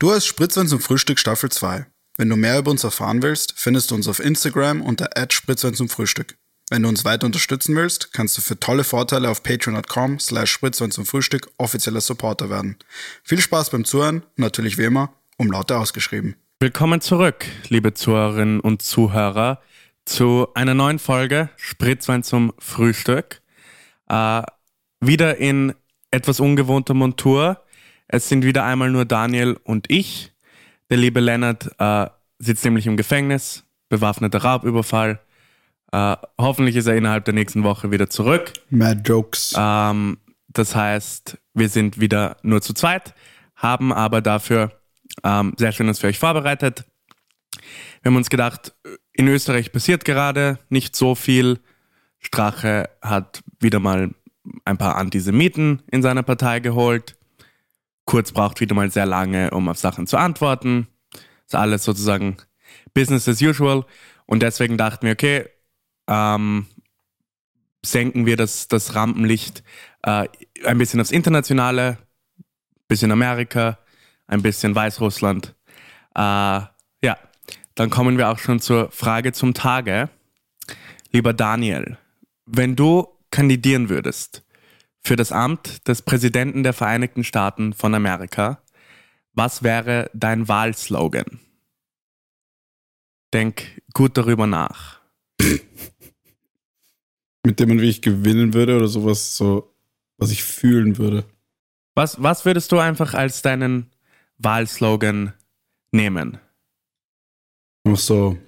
Du hast Spritzwein zum Frühstück Staffel 2. Wenn du mehr über uns erfahren willst, findest du uns auf Instagram unter Spritzwein zum Frühstück. Wenn du uns weiter unterstützen willst, kannst du für tolle Vorteile auf patreon.com slash Spritzwein zum Frühstück offizieller Supporter werden. Viel Spaß beim Zuhören und natürlich wie immer, um Laute ausgeschrieben. Willkommen zurück, liebe Zuhörerinnen und Zuhörer, zu einer neuen Folge Spritzwein zum Frühstück. Äh, wieder in etwas ungewohnter Montur. Es sind wieder einmal nur Daniel und ich. Der liebe Lennart äh, sitzt nämlich im Gefängnis, bewaffneter Raubüberfall. Äh, hoffentlich ist er innerhalb der nächsten Woche wieder zurück. Mad Jokes. Ähm, das heißt, wir sind wieder nur zu zweit, haben aber dafür ähm, sehr Schönes für euch vorbereitet. Wir haben uns gedacht, in Österreich passiert gerade nicht so viel. Strache hat wieder mal ein paar Antisemiten in seiner Partei geholt. Kurz braucht wieder mal sehr lange, um auf Sachen zu antworten. Ist alles sozusagen Business as usual. Und deswegen dachten wir, okay, ähm, senken wir das, das Rampenlicht äh, ein bisschen aufs Internationale, bisschen Amerika, ein bisschen Weißrussland. Äh, ja, dann kommen wir auch schon zur Frage zum Tage. Lieber Daniel, wenn du kandidieren würdest für das Amt des Präsidenten der Vereinigten Staaten von Amerika, was wäre dein Wahlslogan? Denk gut darüber nach. Mit dem man wie ich gewinnen würde oder sowas, so, was ich fühlen würde. Was, was würdest du einfach als deinen Wahlslogan nehmen? Auch so,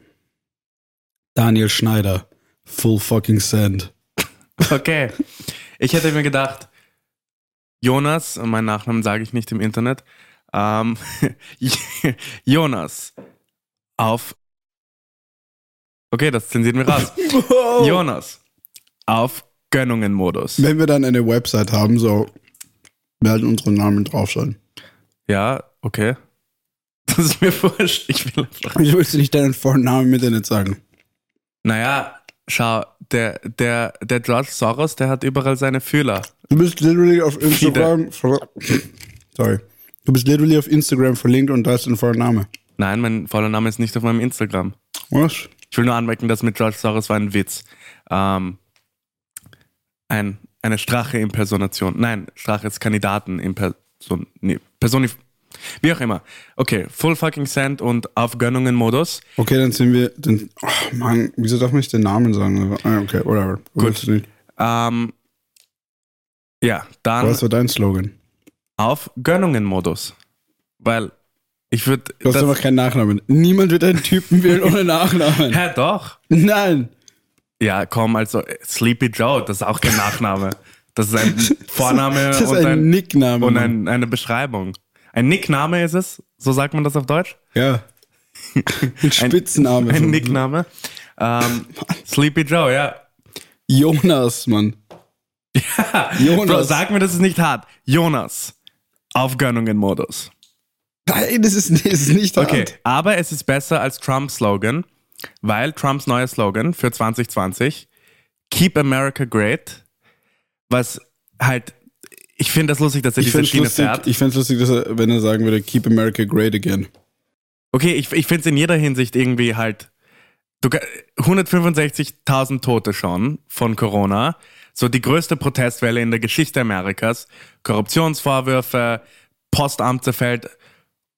Daniel Schneider, full fucking send. Okay. Ich hätte mir gedacht, Jonas, und meinen Nachnamen sage ich nicht im Internet, ähm, Jonas auf. Okay, das zensieren wir raus. Wow. Jonas auf Gönnungen-Modus. Wenn wir dann eine Website haben, so werden unsere Namen drauf sein. Ja, okay. Das ist mir wurscht. Ich will einfach. Ich willst du nicht deinen Vornamen mit nicht sagen. Naja, schau, der, der, der George Soros, der hat überall seine Fühler. Du bist literally auf Instagram. Sorry. Du bist literally auf Instagram verlinkt und da ist dein Vorname. Nein, mein voller Name ist nicht auf meinem Instagram. Was? Ich will nur anmerken, dass mit George Soros war ein Witz. Ähm, ein, eine Strache-Impersonation. Nein, Strache ist Kandidaten-Imperson. Nee, Personif. Wie auch immer. Okay, Full fucking Send und auf Gönnungen-Modus. Okay, dann sind wir. Dann, oh Mann, wieso darf man nicht den Namen sagen? Ah, Okay, whatever. Gut. Ähm, ja, dann Was war dein Slogan? auf Gönnungen-Modus. Weil ich würde. Du hast einfach keinen Nachnamen. Niemand wird einen Typen wählen ohne Nachnamen. Hä, doch. Nein. Ja, komm, also Sleepy Joe, das ist auch kein Nachname. Das ist ein Vorname Das ist und, ein, ein, Nickname. und ein, eine Beschreibung. Ein Nickname ist es, so sagt man das auf Deutsch? ja. Ein Spitzname. Ein von- Nickname. Ähm, Sleepy Joe, ja. Jonas, Mann. Jonas. Bro, sag mir, das ist nicht hart. Jonas. Auf Gönnungen-Modus. Nein, das ist, das ist nicht Okay, hart. aber es ist besser als Trumps Slogan, weil Trumps neuer Slogan für 2020, Keep America Great, was halt, ich finde das lustig, dass er Ich diese es Schiene lustig, fährt. ich fänd's lustig dass er, wenn er sagen würde, Keep America Great Again. Okay, ich, ich finde es in jeder Hinsicht irgendwie halt, du, 165.000 Tote schon von Corona, so die größte Protestwelle in der Geschichte Amerikas, Korruptionsvorwürfe, Postamt zerfällt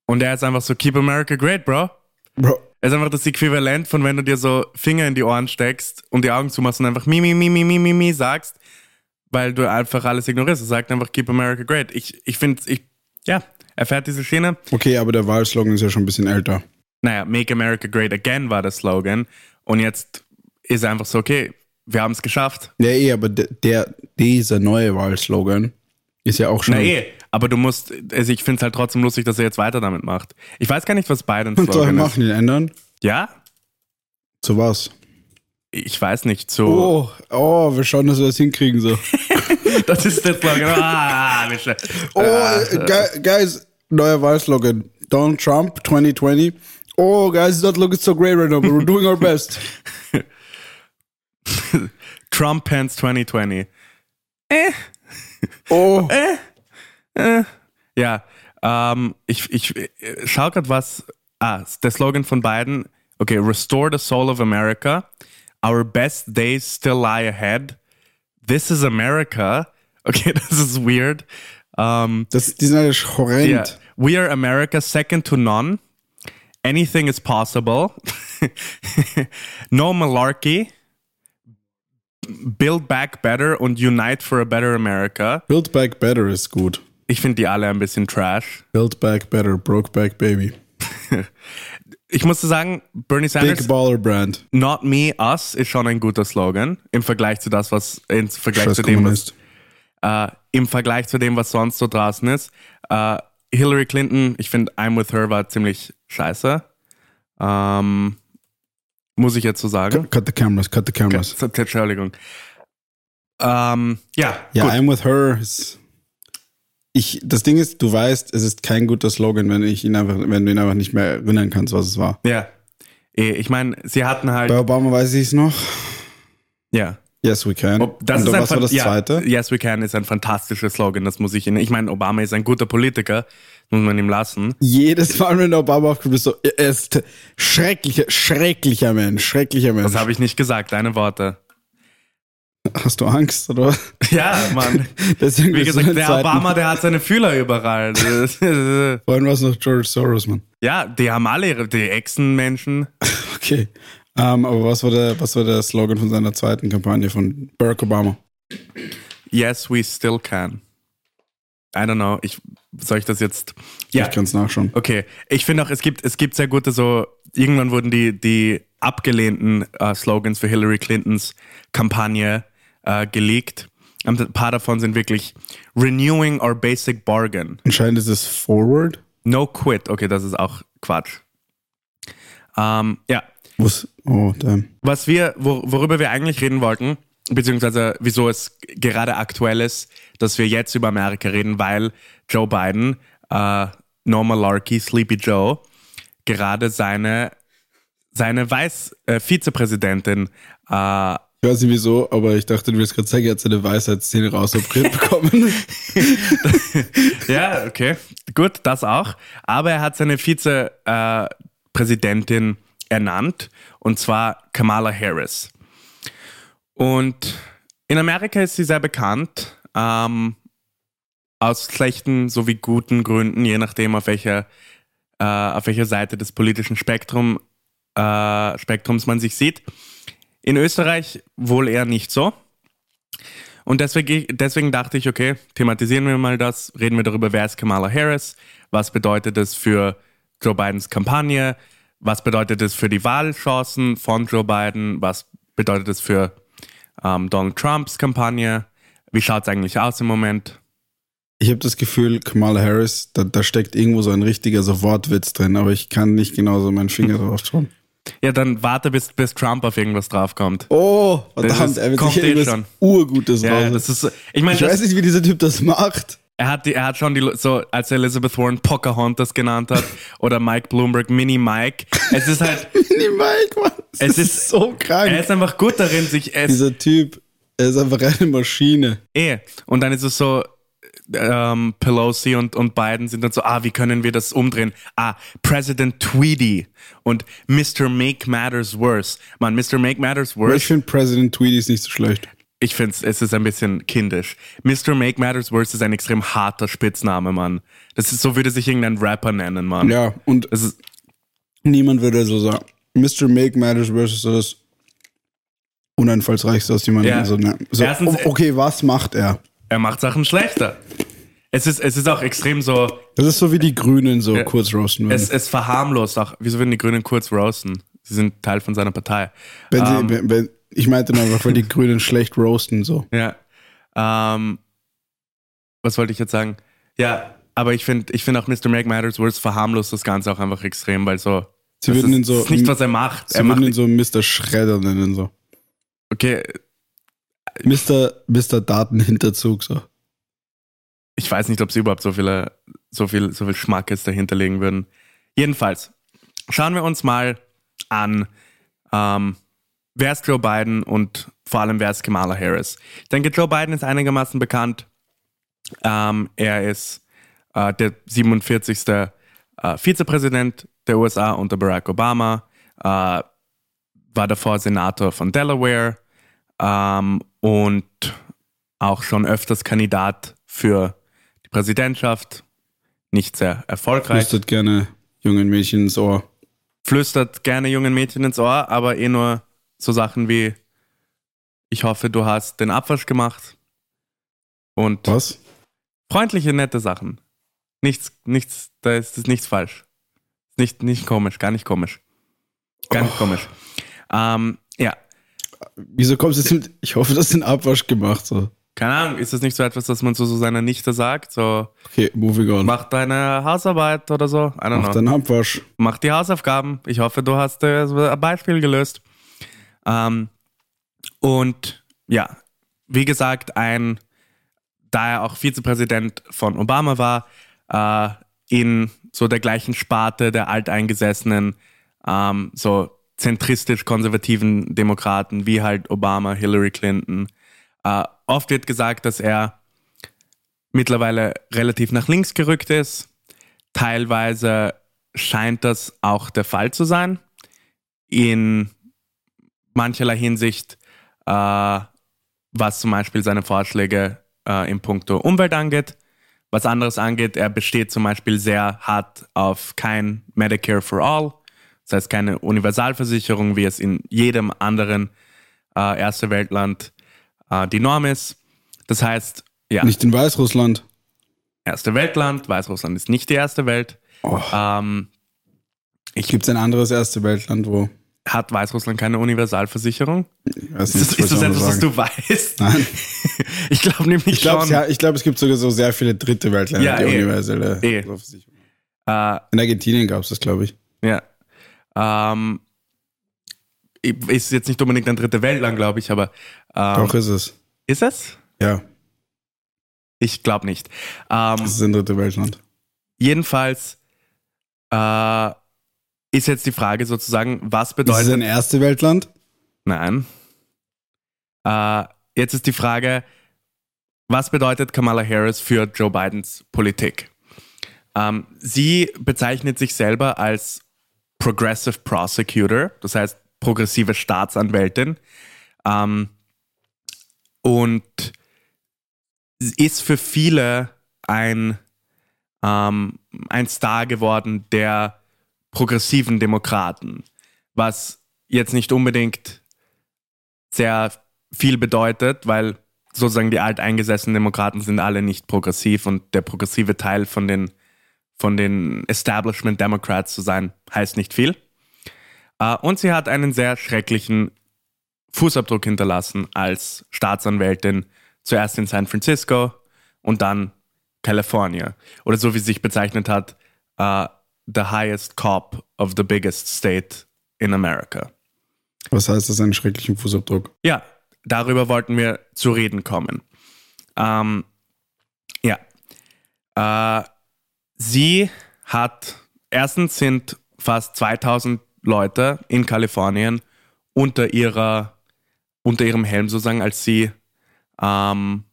und er ist einfach so, Keep America Great, Bro. Bro, Es ist einfach das Äquivalent von wenn du dir so Finger in die Ohren steckst und die Augen zumachst und einfach mi, mi, mi, mi, mi, mi, mi sagst, weil du einfach alles ignorierst. Er sagt einfach Keep America Great. Ich, ich finde, ich, ja, er fährt diese Schiene. okay, aber der Wahlslogan ist ja schon ein bisschen älter. Naja, Make America Great Again war der Slogan und jetzt ist er einfach so, okay, wir haben es geschafft. Ja, eh, aber der, der, dieser neue Wahlslogan ist ja auch schon. Na eh, aber du musst, also ich finde es halt trotzdem lustig, dass er jetzt weiter damit macht. Ich weiß gar nicht, was Bidens Und soll Slogan machen, ihn ändern? Ja? Zu was? Ich weiß nicht, so. Oh, oh, wir schauen, dass wir das hinkriegen so. Das ist der Slogan. Ah. Oh, äh, gu- guys, neuer Wahlslogan. Donald Trump 2020. Oh, guys, it's not looking so great right now, but we're doing our best. Trump Pants 2020. Oh, Ja, Ähm, ich ich äh, schau gerade was. Ah, der Slogan von beiden. Okay, Restore the Soul of America. Our best days still lie ahead. This is America. Okay, this is weird. Um, das, die sind alle horrend. Yeah. We are America, second to none. Anything is possible. no malarkey. Build Back Better und Unite for a Better America. Build Back Better ist gut. Ich finde die alle ein bisschen trash. Build Back Better, Broke Back Baby. Ich musste sagen, Bernie Sanders. Big Baller Brand. Not me, us ist schon ein guter Slogan im Vergleich zu das, was im Vergleich zu dem, was, äh, im Vergleich zu dem, was sonst so draußen ist. Äh, Hillary Clinton, ich finde, I'm with her war ziemlich scheiße. Ähm, muss ich jetzt so sagen. Cut the cameras, cut the cameras. Entschuldigung. Ähm, ja. Ja, gut. I'm with her. Ich, das Ding ist, du weißt, es ist kein guter Slogan, wenn ich ihn einfach, wenn du ihn einfach nicht mehr erinnern kannst, was es war. Ja. Eh, ich meine, sie hatten halt. Bei Obama weiß ich es noch. Ja. Yes, we can. Ob, das Und ist was war das ja, zweite? Yes, we can ist ein fantastischer Slogan, das muss ich Ihnen. Ich meine, Obama ist ein guter Politiker, muss man ihm lassen. Jedes Mal, wenn Obama aufkommt, ist so, er ist schrecklicher, schrecklicher Mensch, schrecklicher Mensch. Das habe ich nicht gesagt, deine Worte. Hast du Angst, oder? Ja, Mann. Wie gesagt, der Obama, der hat seine Fühler überall. Vorhin war es noch George Soros, Mann. Ja, die haben alle ihre, die Echsenmenschen. Okay. Um, ähm, aber was war, der, was war der Slogan von seiner zweiten Kampagne von Barack Obama? Yes, we still can. I don't know. Ich, soll ich das jetzt? Ja. Ich kann es nachschauen. Okay. Ich finde auch, es gibt, es gibt sehr gute so, irgendwann wurden die, die abgelehnten uh, Slogans für Hillary Clintons Kampagne uh, geleakt. ein paar davon sind wirklich Renewing our basic bargain. Anscheinend ist es Forward. No quit. Okay, das ist auch Quatsch. Ähm, ja, was, oh, damn. Was wir, wor worüber wir eigentlich reden wollten, beziehungsweise wieso es gerade aktuell ist, dass wir jetzt über Amerika reden, weil Joe Biden, äh, No Malarkey, Sleepy Joe, gerade seine, seine Weiß, äh, Vizepräsidentin äh, ich weiß nicht wieso, aber ich dachte, du willst gerade sagen, er hat seine Weisheitszähne rausoperiert bekommen. ja, okay. Gut, das auch. Aber er hat seine Vizepräsidentin äh, ernannt, und zwar Kamala Harris. Und in Amerika ist sie sehr bekannt, ähm, aus schlechten sowie guten Gründen, je nachdem, auf welcher, äh, auf welcher Seite des politischen Spektrum, äh, Spektrums man sich sieht. In Österreich wohl eher nicht so. Und deswegen, deswegen dachte ich, okay, thematisieren wir mal das, reden wir darüber, wer ist Kamala Harris, was bedeutet es für Joe Bidens Kampagne, was bedeutet es für die Wahlchancen von Joe Biden? Was bedeutet es für ähm, Donald Trumps Kampagne? Wie schaut es eigentlich aus im Moment? Ich habe das Gefühl, Kamala Harris, da, da, steckt irgendwo so ein richtiger so Wortwitz drin, aber ich kann nicht genau so meinen Finger drauf schauen. Ja, dann warte, bis, bis Trump auf irgendwas draufkommt. Oh, verdammt, er wird sicher eh schon. Urgutes ja, raus. Das ist, ich mein, ich weiß nicht, wie dieser Typ das macht. Er hat, die, er hat schon die, so als Elizabeth Warren Pocahontas genannt hat oder Mike Bloomberg Mini Mike. Es ist halt. Mini Mike, Mann. Es ist, ist, so krank. Er ist einfach gut darin, sich. Dieser Typ, er ist einfach eine Maschine. Eh. Und dann ist es so, ähm, Pelosi und, und Biden sind dann so, ah, wie können wir das umdrehen? Ah, President Tweedy und Mr. Make Matters Worse. Man, Mr. Make Matters Worse. Ich finde President Tweedy ist nicht so schlecht. Ich finde es ist ein bisschen kindisch. Mr. Make Matters Worse ist ein extrem harter Spitzname, Mann. Das ist so, würde sich irgendein Rapper nennen, Mann. Ja, und ist, niemand würde so sagen. Mr. Make Matters Worse ist das uneinfallsreichste, was jemand ja. so, ne, so Erstens, Okay, was macht er? Er macht Sachen schlechter. Es ist, es ist auch extrem so. Das ist so wie die Grünen so ja, kurz roasten. Es, es verharmlost auch. Wieso würden die Grünen kurz roasten? Sie sind Teil von seiner Partei. Wenn, sie, um, ähm, wenn, wenn, ich meinte nur einfach, weil die Grünen schlecht roasten so. Ja. Ähm, was wollte ich jetzt sagen? Ja, aber ich finde ich find auch Mr. Make Matters Worse verharmlost das Ganze auch einfach extrem, weil so. Sie würden ihn so. Ist nicht, was er macht. Sie er würden ihn so Mr. Schredder nennen, so. Okay. Mr. Mr. Datenhinterzug, so. Ich weiß nicht, ob sie überhaupt so viele, so viel, so viel Schmack jetzt dahinter legen würden. Jedenfalls, schauen wir uns mal an, ähm, wer ist Joe Biden und vor allem wer ist Kamala Harris. Ich denke, Joe Biden ist einigermaßen bekannt. Ähm, er ist äh, der 47. Äh, Vizepräsident der USA unter Barack Obama, äh, war davor Senator von Delaware ähm, und auch schon öfters Kandidat für die Präsidentschaft. Nicht sehr erfolgreich. Flüstert gerne jungen Mädchen ins Ohr. Flüstert gerne jungen Mädchen ins Ohr, aber eh nur so Sachen wie, ich hoffe, du hast den Abwasch gemacht. Und Was? freundliche, nette Sachen. Nichts, nichts, da ist, ist nichts falsch. Nicht, nicht komisch, gar nicht komisch. Gar nicht Oh. komisch. Ähm, ja, Wieso kommst du jetzt mit, ich hoffe, du hast den Abwasch gemacht. So. keine Ahnung, ist das nicht so etwas, das man zu so seiner Nichte sagt? So, Okay, moving on. mach deine Hausarbeit oder so? I don't Mach know. deinen Abwasch. Mach die Hausaufgaben. Ich hoffe, du hast äh, ein Beispiel gelöst. Ähm, und ja, wie gesagt, ein, da er auch Vizepräsident von Obama war, äh, in so der gleichen Sparte der alteingesessenen, ähm, so zentristisch-konservativen Demokraten wie halt Obama, Hillary Clinton. Äh, oft wird gesagt, dass er mittlerweile relativ nach links gerückt ist. Teilweise scheint das auch der Fall zu sein. In mancherlei Hinsicht, äh, was zum Beispiel seine Vorschläge äh, in puncto Umwelt angeht. Was anderes angeht, er besteht zum Beispiel sehr hart auf kein Medicare for All, das heißt keine Universalversicherung, wie es in jedem anderen äh, Erste Weltland äh, die Norm ist. Das heißt, ja, Nicht in Weißrussland. Erste Weltland, Weißrussland ist nicht die erste Welt. Oh. Ähm, Gibt es ein anderes Erste Weltland, wo. hat Weißrussland keine Universalversicherung? Ist nicht, das, ist das etwas, was du weißt? Nein. Ich glaube nämlich Ich glaube, schon. ja, ich glaub, es gibt sogar so sehr viele dritte Weltländer, Ja, die eh. universelle Eh. Versicherung. Äh, In Argentinien gab es das, glaube ich. ja. Ähm, ist jetzt nicht unbedingt ein dritte Weltland, glaube ich, aber ähm, Doch ist es. ist es? Ja, Ich glaube nicht. Ähm, es ist ein dritte Weltland. jedenfalls äh, ist jetzt die Frage sozusagen, was Ist es bedeutet ein Erste Weltland? Nein. Äh, jetzt ist die Frage, was bedeutet Kamala Harris für Joe Bidens Politik? Ähm, sie bezeichnet sich selber als Progressive Prosecutor, das heißt progressive Staatsanwältin. Ähm, und ist für viele ein, ähm, ein Star geworden der progressiven Demokraten, was jetzt nicht unbedingt sehr viel bedeutet, weil sozusagen die alteingesessenen Demokraten sind alle nicht progressiv und der progressive Teil von den, von den Establishment Democrats zu sein, heißt nicht viel. Äh, Und sie hat einen sehr schrecklichen Fußabdruck hinterlassen als Staatsanwältin, zuerst in San Francisco und dann California. Oder so wie sie sich bezeichnet hat, äh, the highest cop of the biggest state in America. Was heißt das, einen schrecklichen Fußabdruck? Ja, darüber wollten wir zu reden kommen. Ähm, ja. Äh, sie hat, erstens sind fast 2000 Leute in Kalifornien unter ihrer, unter ihrem Helm sozusagen, als sie, ähm,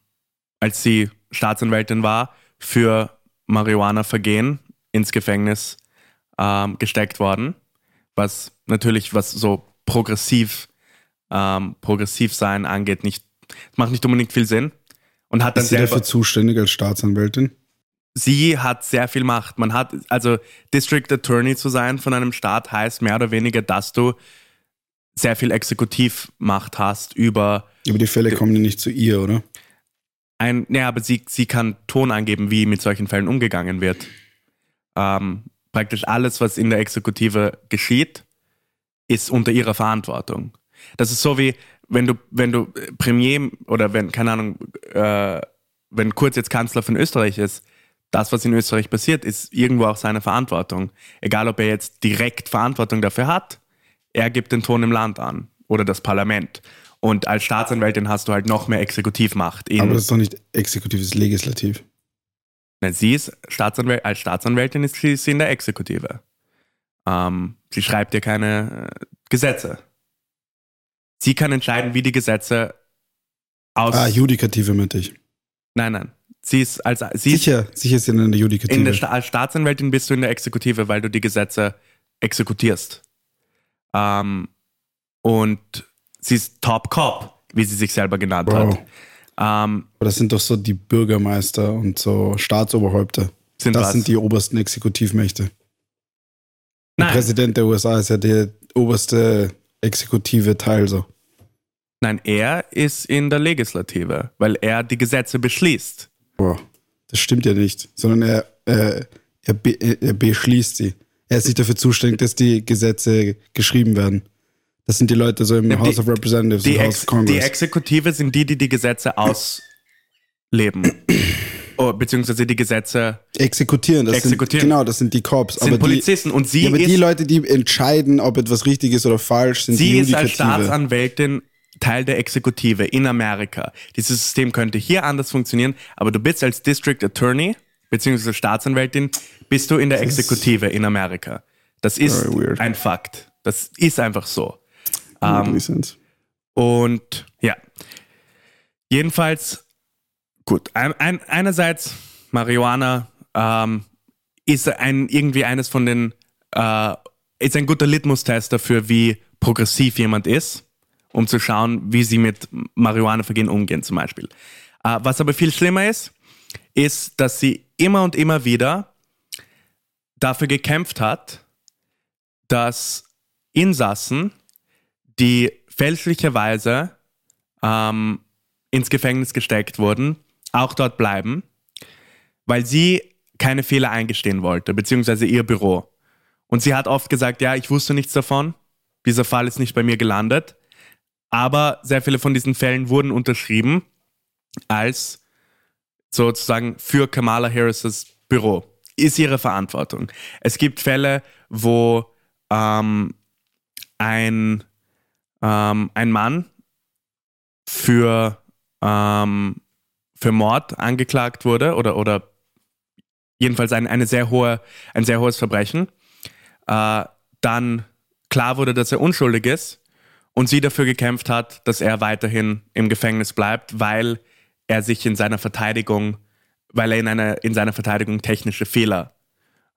als sie Staatsanwältin war, für Marihuana-Vergehen ins Gefängnis ähm, gesteckt worden. Was natürlich, was so progressiv ähm, progressiv sein angeht, nicht, macht nicht unbedingt viel Sinn. Und hat dann Ist sie selber, dafür zuständig als Staatsanwältin? Sie hat sehr viel Macht. Man hat, also District Attorney zu sein von einem Staat heißt mehr oder weniger, dass du sehr viel Exekutivmacht hast über Aber die Fälle kommen ja nicht zu ihr, oder? ein, ja, aber sie, sie kann Ton angeben, wie mit solchen Fällen umgegangen wird. Ähm, praktisch alles, was in der Exekutive geschieht, ist unter ihrer Verantwortung. Das ist so wie, wenn du, wenn du äh, Premier oder wenn, keine Ahnung, äh, wenn Kurz jetzt Kanzler von Österreich ist, das, was in Österreich passiert, ist irgendwo auch seine Verantwortung. Egal, ob er jetzt direkt Verantwortung dafür hat, er gibt den Ton im Land an oder das Parlament. Und als Staatsanwältin hast du halt noch mehr Exekutivmacht. Aber das ist doch nicht exekutiv, das ist legislativ. Nein, sie ist Staatsanwäl als Staatsanwältin ist sie, in der Exekutive. Ähm, sie schreibt ja keine äh, Gesetze. Sie kann entscheiden, wie die Gesetze aus. Ah, Judikative meinte ich. nein, nein. Sie ist als sie sicher, sicher ist sie in der Judikative. In der Sta als Staatsanwältin bist du in der Exekutive, weil du die Gesetze exekutierst. Ähm, und sie ist Top Cop, wie sie sich selber genannt Bro. hat. Ähm, Aber das sind doch so die Bürgermeister und so Staatsoberhäupter. Sind das was? sind die obersten Exekutivmächte. Der nein, Präsident der USA ist ja der oberste exekutive Teil so. nein, er ist in der Legislative, weil er die Gesetze beschließt. Boah, das stimmt ja nicht, sondern er, äh, er, be er beschließt sie. Er ist nicht dafür zuständig, dass die Gesetze geschrieben werden. Das sind die Leute so im Die- House of Representatives Die, und House of die Congress. Exekutive sind die, die die Gesetze ausleben. oh, beziehungsweise die Gesetze Exekutieren, das Exekutieren. sind genau, das sind die Cops. sind aber Polizisten und die, sie ja, aber ist, die Leute, die entscheiden, ob etwas richtig ist oder falsch, sind die sie ist als Judikative. Staatsanwältin Teil der Exekutive in Amerika. Dieses System könnte hier anders funktionieren, aber du bist als District Attorney beziehungsweise Staatsanwältin, bist du in der Exekutive in Amerika. Das ist ein Fakt. Das ist einfach so. No sense. Und ja, jedenfalls, gut, ein, ein, einerseits Marihuana ähm, ist ein, irgendwie eines von den, äh, ist ein guter Litmus-Test dafür, wie progressiv jemand ist, um zu schauen, wie sie mit Marihuana-Vergehen umgehen zum Beispiel. Äh, was aber viel schlimmer ist, ist, dass sie immer und immer wieder dafür gekämpft hat, dass Insassen, die fälschlicherweise ähm, ins Gefängnis gesteckt wurden, auch dort bleiben, weil sie keine Fehler eingestehen wollte, beziehungsweise ihr Büro. Und sie hat oft gesagt, ja, ich wusste nichts davon, dieser Fall ist nicht bei mir gelandet, aber sehr viele von diesen Fällen wurden unterschrieben als sozusagen für Kamala Harris' Büro. Ist ihre Verantwortung. Es gibt Fälle, wo ähm, ein, ähm, ein Mann für, ähm, für Mord angeklagt wurde oder, oder jedenfalls ein, eine sehr hohe, ein sehr hohes Verbrechen, äh, dann klar wurde, dass er unschuldig ist und sie dafür gekämpft hat, dass er weiterhin im Gefängnis bleibt, weil er sich in seiner Verteidigung, weil er in, einer, in seiner Verteidigung technische Fehler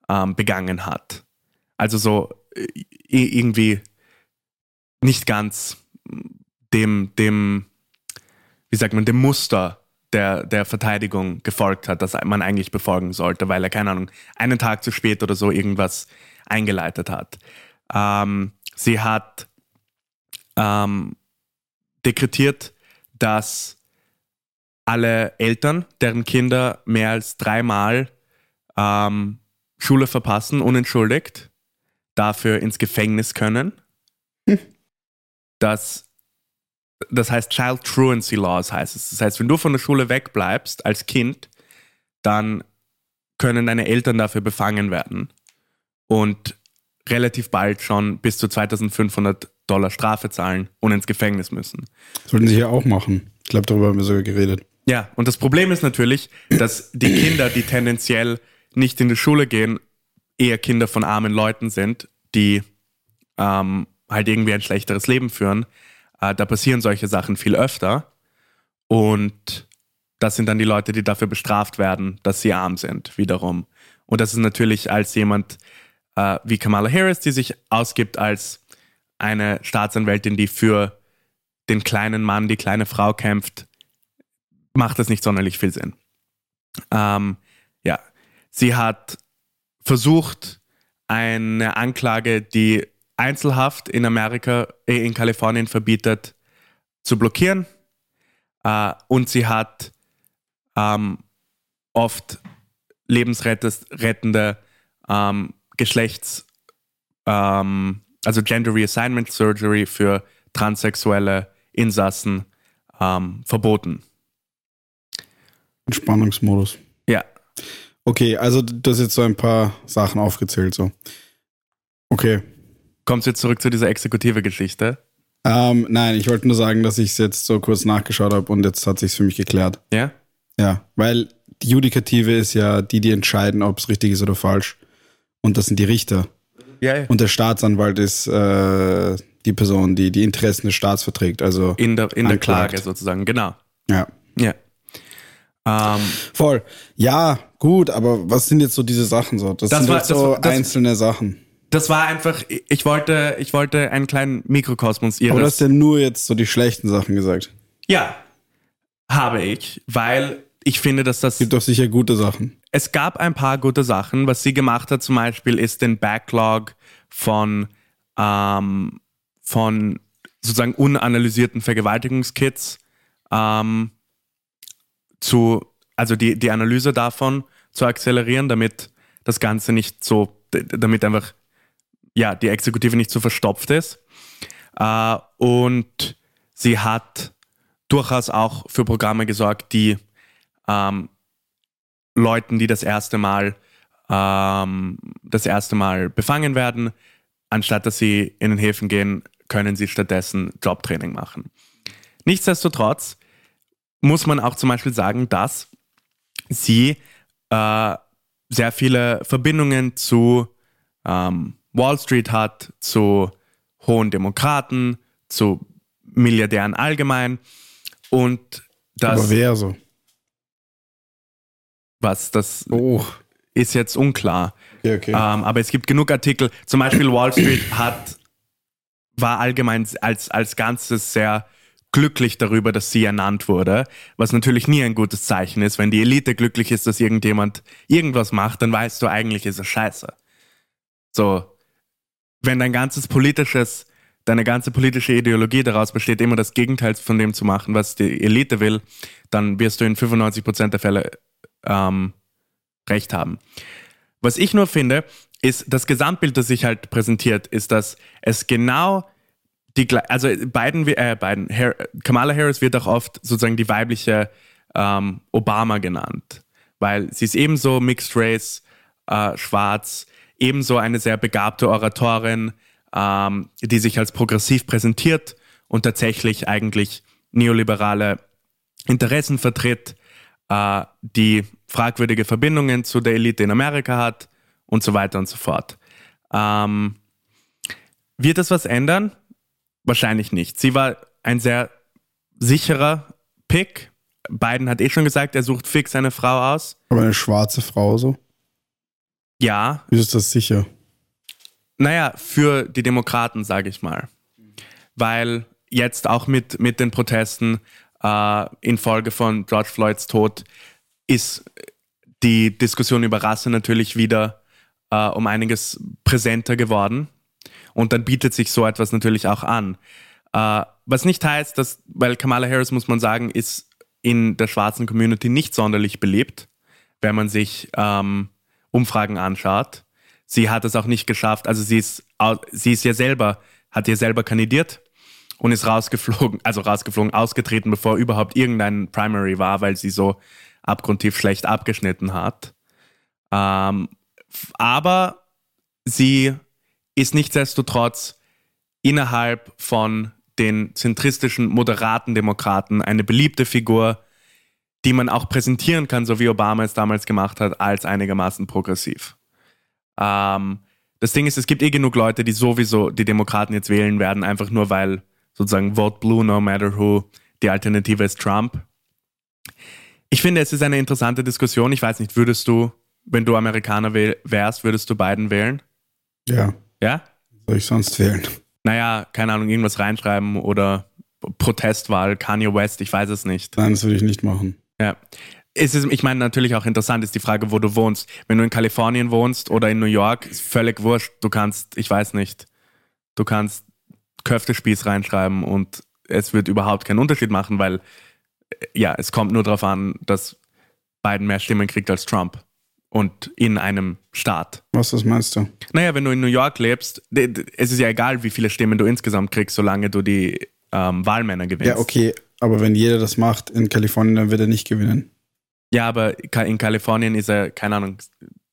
ähm, begangen hat. Also so äh, irgendwie nicht ganz dem, dem, wie sagt man, dem Muster der, der Verteidigung gefolgt hat, das man eigentlich befolgen sollte, weil er, keine Ahnung, einen Tag zu spät oder so irgendwas eingeleitet hat. Ähm, sie hat ähm, dekretiert, dass alle Eltern, deren Kinder mehr als dreimal ähm, Schule verpassen, unentschuldigt, dafür ins Gefängnis können. Das, das heißt Child Truancy Laws heißt es. Das heißt, wenn du von der Schule wegbleibst als Kind, dann können deine Eltern dafür befangen werden und relativ bald schon bis zu 2500 Dollar Strafe zahlen und ins Gefängnis müssen. Sollten sie ja auch machen. Ich glaube, darüber haben wir sogar geredet. Ja, und das Problem ist natürlich, dass die Kinder, die tendenziell nicht in die Schule gehen, eher Kinder von armen Leuten sind, die ähm, halt irgendwie ein schlechteres Leben führen. Äh, da passieren solche Sachen viel öfter. Und das sind dann die Leute, die dafür bestraft werden, dass sie arm sind, wiederum. Und das ist natürlich als jemand äh, wie Kamala Harris, die sich ausgibt als eine Staatsanwältin, die für den kleinen Mann, die kleine Frau kämpft, macht das nicht sonderlich viel Sinn. Ähm, ja, sie hat versucht, eine Anklage, die Einzelhaft in Amerika, äh, in Kalifornien verbietet, zu blockieren. Äh, und sie hat ähm, oft lebensrettende ähm, Geschlechts, ähm, also Gender Reassignment Surgery für transsexuelle Insassen ähm, verboten. Entspannungsmodus. Ja, Okay, also du hast jetzt so ein paar Sachen aufgezählt. So. Okay. kommst du jetzt zurück zu dieser exekutive Geschichte? Ähm, nein, ich wollte nur sagen, dass ich es jetzt so kurz nachgeschaut habe und jetzt hat sich für mich geklärt. Ja? Ja, weil die Judikative ist ja die, die entscheiden, ob es richtig ist oder falsch. Und das sind die Richter. Ja, ja. Und der Staatsanwalt ist äh, die Person, die die Interessen des Staats verträgt. Also, In der, in der. Klage sozusagen, genau. ja. Ja. Ähm, Voll. Ja, gut, aber was sind jetzt so diese Sachen so? Das, Das sind war- jetzt so das- das- einzelne Sachen. das war einfach, ich wollte, ich wollte einen kleinen Mikrokosmos ihres. Aber du hast ja nur jetzt so die schlechten Sachen gesagt. ja, habe ich, weil ich finde, dass das Gibt doch sicher gute Sachen. es gab ein paar gute Sachen. Was sie gemacht hat zum Beispiel, ist den Backlog von, ähm, von sozusagen unanalysierten Vergewaltigungskits ähm, zu, also die, die Analyse davon zu akzelerieren, damit das Ganze nicht so, damit einfach ja, die Exekutive nicht so verstopft ist. Äh, und sie hat durchaus auch für Programme gesorgt, die ähm, Leuten, die das erste Mal ähm, das erste Mal befangen werden, anstatt dass sie in den Häfen gehen, können sie stattdessen Jobtraining machen. Nichtsdestotrotz muss man auch zum Beispiel sagen, dass sie äh, sehr viele Verbindungen zu ähm, Wall Street hat, zu hohen Demokraten, zu Milliardären allgemein und das, aber wer so? Was das Oh. ist jetzt unklar. Okay, okay. Ähm, aber es gibt genug Artikel. Zum Beispiel Wall Street hat, war allgemein als, als Ganzes sehr glücklich darüber, dass sie ernannt wurde, was natürlich nie ein gutes Zeichen ist. Wenn die Elite glücklich ist, dass irgendjemand irgendwas macht, dann weißt du, eigentlich ist es scheiße. So, wenn dein ganzes politisches, deine ganze politische Ideologie daraus besteht, immer das Gegenteil von dem zu machen, was die Elite will, dann wirst du in 95% der Fälle ähm, recht haben. Was ich nur finde, ist das Gesamtbild, das sich halt präsentiert, ist, dass es genau die, also Biden, äh, Biden, Har Kamala Harris wird auch oft sozusagen die weibliche ähm, Obama genannt, weil sie ist ebenso Mixed Race, äh, schwarz, ebenso eine sehr begabte Oratorin, ähm, die sich als progressiv präsentiert und tatsächlich eigentlich neoliberale Interessen vertritt, äh, die fragwürdige Verbindungen zu der Elite in Amerika hat und so weiter und so fort. Ähm, wird das was ändern? Wahrscheinlich nicht. Sie war ein sehr sicherer Pick. Biden hat eh schon gesagt, er sucht fix eine Frau aus. aber eine schwarze Frau so? Ja, Wie ist das sicher? Naja, für die Demokraten, sage ich mal. Weil jetzt auch mit, mit den Protesten äh, infolge von George Floyds Tod ist die Diskussion über Rasse natürlich wieder äh, um einiges präsenter geworden. Und dann bietet sich so etwas natürlich auch an. Äh, was nicht heißt, dass, weil Kamala Harris, muss man sagen, ist in der schwarzen Community nicht sonderlich beliebt, wenn man sich ähm, Umfragen anschaut. Sie hat es auch nicht geschafft, also sie ist, sie ist ja selber, hat ja selber kandidiert und ist rausgeflogen, also rausgeflogen, ausgetreten, bevor überhaupt irgendein Primary war, weil sie so abgrundtief schlecht abgeschnitten hat. Ähm, aber sie ist nichtsdestotrotz innerhalb von den zentristischen, moderaten Demokraten eine beliebte Figur, die man auch präsentieren kann, so wie Obama es damals gemacht hat, als einigermaßen progressiv. Ähm, das Ding ist, es gibt eh genug Leute, die sowieso die Demokraten jetzt wählen werden, einfach nur weil sozusagen Vote Blue, no matter who, die Alternative ist Trump. Ich finde, es ist eine interessante Diskussion. Ich weiß nicht, würdest du, wenn du Amerikaner wär- wärst, würdest du Biden wählen? Ja. Ja? Soll ich sonst wählen? Naja, keine Ahnung, irgendwas reinschreiben oder Protestwahl, Kanye West, ich weiß es nicht. Nein, das würde ich nicht machen. Ja. Es ist, ich meine, natürlich auch interessant ist die Frage, wo du wohnst. Wenn du in Kalifornien wohnst oder in New York, ist völlig wurscht. Du kannst, ich weiß nicht, du kannst Köftespieß reinschreiben und es wird überhaupt keinen Unterschied machen, weil äh, ja, es kommt nur darauf an, dass Biden mehr Stimmen kriegt als Trump und in einem Staat. Was, was meinst du? Naja, wenn du in New York lebst, es ist ja egal, wie viele Stimmen du insgesamt kriegst, solange du die ähm, Wahlmänner gewinnst. Ja, okay, aber wenn jeder das macht in Kalifornien, dann wird er nicht gewinnen. Ja, aber in Kalifornien ist er, keine Ahnung,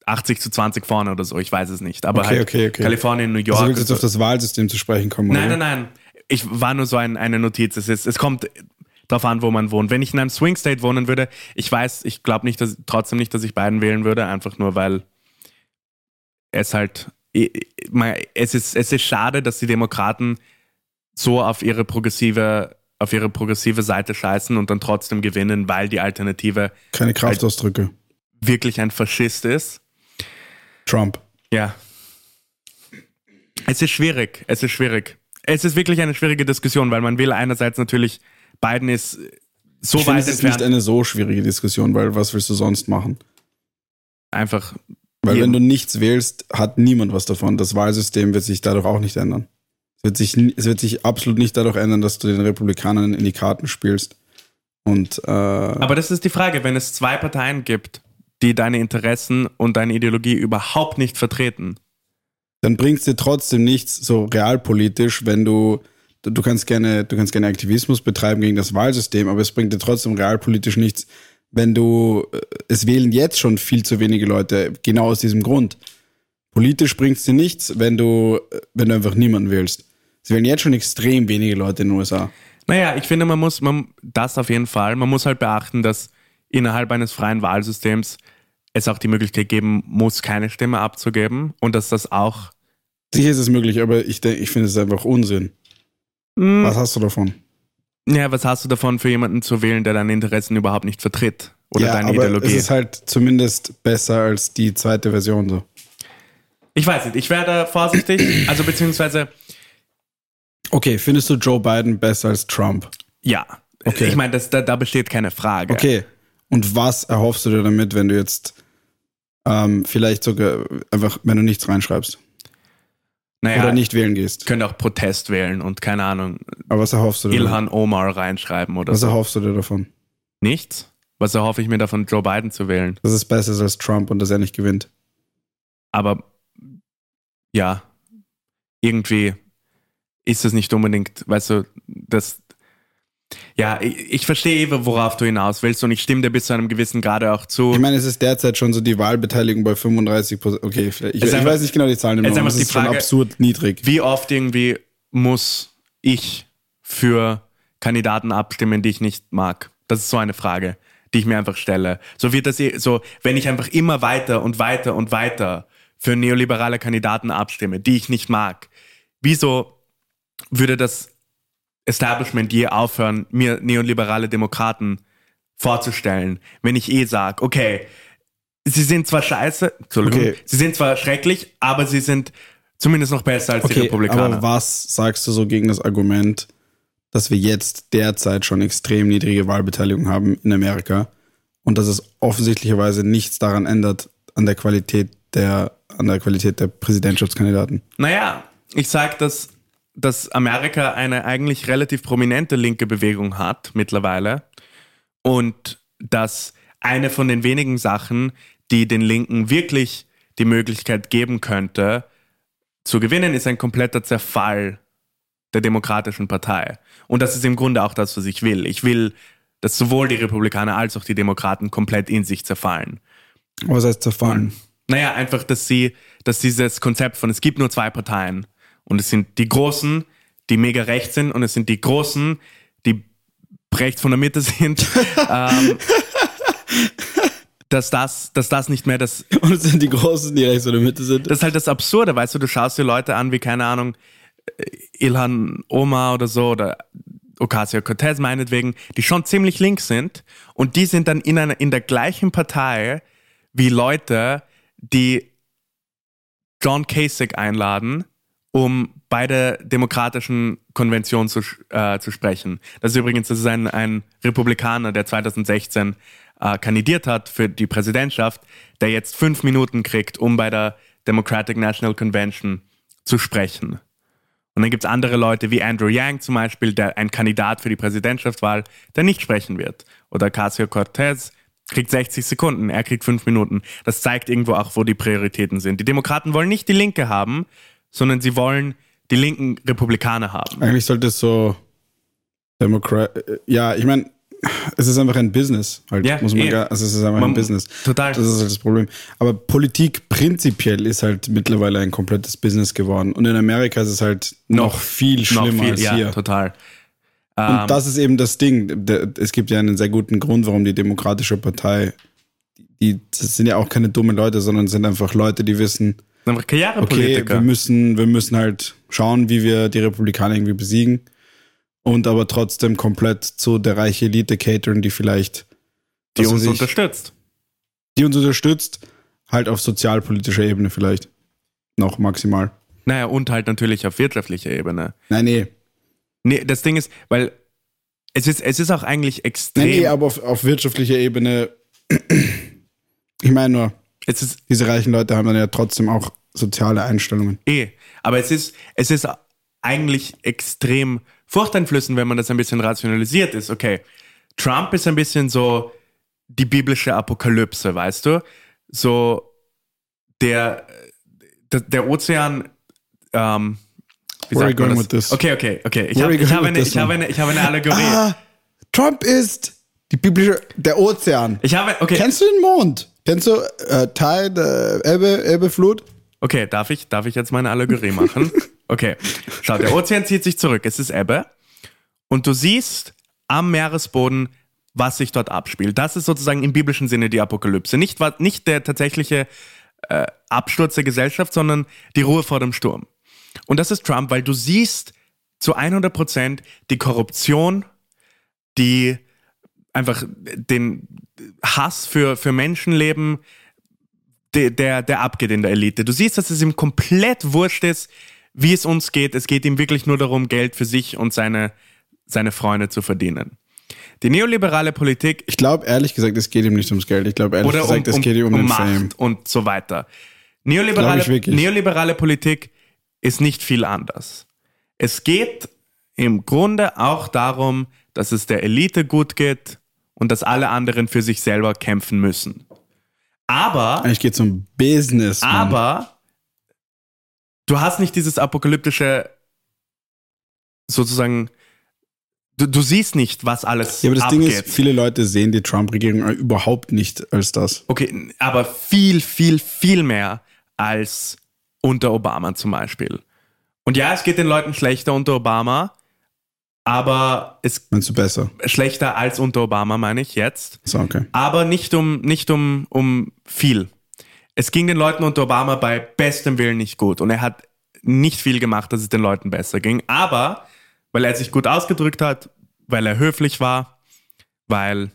80 zu 20 vorne oder so, ich weiß es nicht. Aber Okay, halt okay, okay. Kalifornien, New Also York. willst du jetzt auf das Wahlsystem zu sprechen kommen, nein, oder? nein, nein. Ich war nur so ein, eine Notiz. Es, ist, es kommt drauf an, wo man wohnt. Wenn ich in einem Swing State wohnen würde, ich weiß, ich glaube nicht, dass trotzdem nicht, dass ich Biden wählen würde, einfach nur weil es halt es ist, es ist schade, dass die Demokraten so auf ihre progressive auf ihre progressive Seite scheißen und dann trotzdem gewinnen, weil die Alternative Keine Kraftausdrücke. wirklich ein Faschist ist. Trump. Ja. Es ist schwierig. Es ist schwierig. Es ist wirklich eine schwierige Diskussion, weil man will einerseits natürlich, Biden ist so Ich finde, weit es ist nicht eine so schwierige Diskussion, weil was willst du sonst machen? einfach. Weil jedem- wenn du nichts wählst, hat niemand was davon. Das Wahlsystem wird sich dadurch auch nicht ändern. Es wird sich, es wird sich absolut nicht dadurch ändern, dass du den Republikanern in die Karten spielst. Und äh, Aber das ist die Frage, wenn es zwei Parteien gibt, die deine Interessen und deine Ideologie überhaupt nicht vertreten. dann bringt es dir trotzdem nichts so realpolitisch, wenn du du kannst gerne du kannst gerne Aktivismus betreiben gegen das Wahlsystem, aber es bringt dir trotzdem realpolitisch nichts, wenn du äh, es wählen jetzt schon viel zu wenige Leute genau aus diesem Grund. Politisch bringt es dir nichts, wenn du äh, wenn du einfach niemanden wählst. Es wählen jetzt schon extrem wenige Leute in den USA. Naja, ich finde, man muss, man, das auf jeden Fall, man muss halt beachten, dass innerhalb eines freien Wahlsystems es auch die Möglichkeit geben muss, keine Stimme abzugeben und dass das auch. Sicher ist es möglich, aber ich denke, ich finde es einfach Unsinn. Mh, Was hast du davon? ja, was hast du davon, für jemanden zu wählen, der deine Interessen überhaupt nicht vertritt? Oder ja, deine aber Ideologie? es ist halt zumindest besser als die zweite Version so. ich weiß nicht, ich werde vorsichtig, also beziehungsweise, Okay, findest du Joe Biden besser als Trump? ja. Okay. Ich meine, das- da, da besteht keine Frage. Okay. Und was erhoffst du dir damit, wenn du jetzt ähm, vielleicht sogar einfach, wenn du nichts reinschreibst Naja, oder nicht wählen gehst? könnte auch Protest wählen und keine Ahnung, Aber was erhoffst du dir? Ilhan Omar reinschreiben oder Was so. erhoffst du dir davon? Nichts? Was erhoffe ich mir davon, Joe Biden zu wählen? Dass es besser ist als Trump und dass er nicht gewinnt. Aber ja, irgendwie ist es nicht unbedingt, weißt du, das. Ja, ich, ich verstehe, eh, worauf du hinaus willst und ich stimme dir bis zu einem gewissen Grade auch zu. Ich meine, es ist derzeit schon so die Wahlbeteiligung bei 35 Prozent. Okay, vielleicht- ich, ich einfach- weiß nicht genau die Zahlen, es ist die ist schon Frage- absurd niedrig. Wie oft irgendwie muss ich für Kandidaten abstimmen, die ich nicht mag? Das ist so eine Frage, die ich mir einfach stelle. So wird das eh- so, wenn ich einfach immer weiter und weiter und weiter für neoliberale Kandidaten abstimme, die ich nicht mag, wieso würde das Establishment je aufhören, mir neoliberale Demokraten vorzustellen, wenn ich eh sage, okay, sie sind zwar scheiße, Entschuldigung, Okay. sie sind zwar schrecklich, aber sie sind zumindest noch besser als die Okay, Republikaner. aber was sagst du so gegen das Argument, dass wir jetzt derzeit schon extrem niedrige Wahlbeteiligung haben in Amerika und dass es offensichtlicherweise nichts daran ändert an der Qualität der an der Qualität der Präsidentschaftskandidaten? Naja, ich sag, dass, dass Amerika eine eigentlich relativ prominente linke Bewegung hat mittlerweile und dass eine von den wenigen Sachen, die den Linken wirklich die Möglichkeit geben könnte, zu gewinnen, ist ein kompletter Zerfall der Demokratischen Partei. Und das ist im Grunde auch das, was ich will. Ich will, dass sowohl die Republikaner als auch die Demokraten komplett in sich zerfallen. Was heißt zerfallen? Naja, einfach, dass sie, dass dieses Konzept von es gibt nur zwei Parteien und es sind die Großen, die mega rechts sind und es sind die Großen, die rechts von der Mitte sind, ähm, dass, das, dass das nicht mehr das, Und es sind die Großen, die rechts oder Mitte sind. das ist halt das Absurde, weißt du, du schaust dir Leute an wie, keine Ahnung, äh, Ilhan Omar oder so oder Ocasio-Cortez meinetwegen, die schon ziemlich links sind. Und die sind dann in, einer, in der gleichen Partei wie Leute, die John Kasich einladen, um bei der demokratischen Konvention zu, äh, zu sprechen. Das ist übrigens das ist ein, ein Republikaner, der 2016 äh, kandidiert hat für die Präsidentschaft, der jetzt fünf Minuten kriegt, um bei der Democratic National Convention zu sprechen. Und dann gibt es andere Leute wie Andrew Yang zum Beispiel, der ein Kandidat für die Präsidentschaftswahl, der nicht sprechen wird. Oder Casio Cortez kriegt 60 Sekunden, er kriegt fünf Minuten. Das zeigt irgendwo auch, wo die Prioritäten sind. Die Demokraten wollen nicht die Linke haben, sondern sie wollen die linken Republikaner haben. Eigentlich sollte es so Demokrat. Ja, ich meine, es ist einfach ein Business, halt, Ja, muss man eh. gar, also es ist einfach Man- ein Business. total. Das ist halt das Problem. Aber Politik prinzipiell ist halt mittlerweile ein komplettes Business geworden. Und in Amerika ist es halt noch, viel schlimmer Noch viel, als ja, hier. total. Und Ähm, das ist eben das Ding. Es gibt ja einen sehr guten Grund, warum die Demokratische Partei, die das sind ja auch keine dummen Leute, sondern sind einfach Leute, die wissen, einfach okay, wir müssen, wir müssen halt schauen, wie wir die Republikaner irgendwie besiegen. und aber trotzdem komplett zu der reichen Elite catern, die vielleicht Die uns ich, unterstützt. die uns unterstützt, halt auf sozialpolitischer Ebene vielleicht. Noch maximal. Naja, und halt natürlich auf wirtschaftlicher Ebene. Nein, nee. Nee, das Ding ist, weil es ist, es ist auch eigentlich extrem. Nein, nee, aber auf, auf wirtschaftlicher Ebene, ich meine nur, ist diese reichen Leute haben dann ja trotzdem auch soziale Einstellungen. eh. Aber es ist, es ist eigentlich extrem furchteinflößend, wenn man das ein bisschen rationalisiert ist. Okay, Trump ist ein bisschen so die biblische Apokalypse, weißt du? So der, der, der Ozean. Ähm, wie Where are sagt man going das? with this? Okay, okay, okay. Ich habe hab with eine, ich habe eine, ich habe eine Allegorie. Ah, Trump ist die biblische, der Ozean. Ich habe, okay, Kennst du den Mond? Kennst du äh, Tide, äh, Ebbe, Ebbe, Flut? Okay, darf ich, darf ich jetzt meine Allegorie machen? Okay, schau, der Ozean zieht sich zurück, es ist Ebbe und du siehst am Meeresboden, was sich dort abspielt. Das ist sozusagen im biblischen Sinne die Apokalypse. Nicht, nicht der tatsächliche äh, Absturz der Gesellschaft, sondern die Ruhe vor dem Sturm. Und das ist Trump, weil du siehst zu 100 Prozent die Korruption, die einfach den Hass für, für Menschenleben, der, der, der abgeht in der Elite. Du siehst, dass es ihm komplett wurscht ist, wie es uns geht. Es geht ihm wirklich nur darum, Geld für sich und seine, seine Freunde zu verdienen. Die neoliberale Politik Ich glaube, ehrlich gesagt, es geht ihm nicht ums Geld. Ich glaube, ehrlich oder um, gesagt, es geht ihm um, um den Macht Fame. und so weiter. Neoliberale, neoliberale Politik ist nicht viel anders. Es geht im Grunde auch darum, dass es der Elite gut geht und dass alle anderen für sich selber kämpfen müssen. Aber Eigentlich geht es um Business. Mann. aber du hast nicht dieses apokalyptische, sozusagen, du, du siehst nicht, was alles Ja, aber das abgeht. Ding ist, viele Leute sehen die Trump-Regierung überhaupt nicht als das. okay, aber viel, viel, viel mehr als unter Obama zum Beispiel. Und ja, es geht den Leuten schlechter unter Obama, aber es Meinst du besser? schlechter als unter Obama, meine ich jetzt. So, okay. aber nicht um, nicht um, um viel. Es ging den Leuten unter Obama bei bestem Willen nicht gut und er hat nicht viel gemacht, dass es den Leuten besser ging. Aber weil er sich gut ausgedrückt hat, weil er höflich war, weil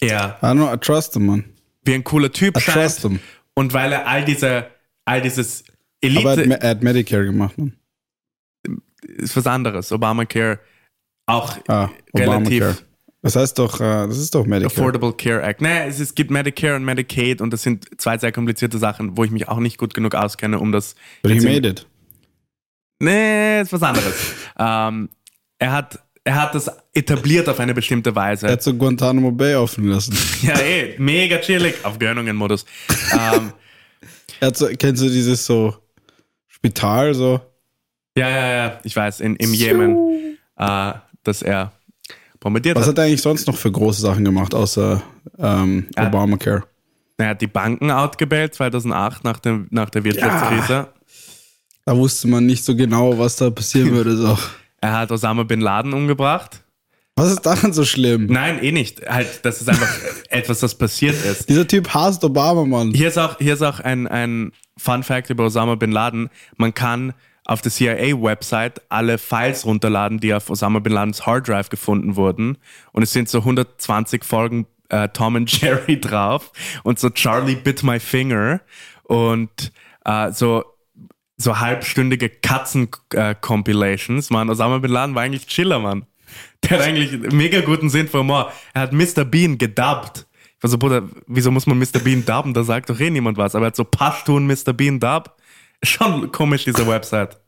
er I don't know, I trust him, man. wie ein cooler Typ I scheint trust him. und weil er all diese, all dieses Aber er hat, Elite er hat Medicare gemacht, man. Ist was anderes. Obamacare auch Ah, relativ Obamacare. Das heißt doch, äh, das ist doch Medicare. Affordable Care Act. Nee, es, es gibt Medicare und Medicaid und das sind zwei sehr komplizierte Sachen, wo ich mich auch nicht gut genug auskenne, um das. But he made it. Nee, ist was anderes. ähm, er, hat, er hat das etabliert auf eine bestimmte Weise. Er hat so Guantanamo Bay offen lassen. ja, eh, mega chillig auf Gönnungen-Modus. ähm, so, kennst du dieses so Spital, so? Ja, ja, ja, ich weiß, in, im Jemen, äh, dass er bombardiert Was hat. hat er eigentlich sonst noch für große Sachen gemacht, außer ähm, Er- Obamacare? Er hat die Banken outgebellt 2008 nach, dem, nach der Wirtschaftskrise. Da wusste man nicht so genau, was da passieren würde. So. Er hat Osama Bin Laden umgebracht. Was ist daran so schlimm? Nein, eh nicht. Halt, das ist einfach etwas, das passiert ist. Dieser Typ hasst Obama, Mann. Hier ist auch, hier ist auch ein, ein Fun Fact über Osama Bin Laden. Man kann auf der CIA-Website alle Files runterladen, die auf Osama Bin Ladens Hard Drive gefunden wurden. Und es sind so 120 Folgen äh, Tom and Jerry drauf und so Charlie Bit My Finger und äh, so so halbstündige Katzen-Compilations, Mann. Osama Bin Laden war eigentlich Chiller, Mann. Der hat eigentlich mega guten Sinn für Humor. Er hat Mr. Bean gedubbt. Ich war so, Bruder, wieso muss man Mr. Bean dubben? Da sagt doch eh niemand was. Aber er hat so Pashtun Mr. Bean dub. Schon komisch, diese Website.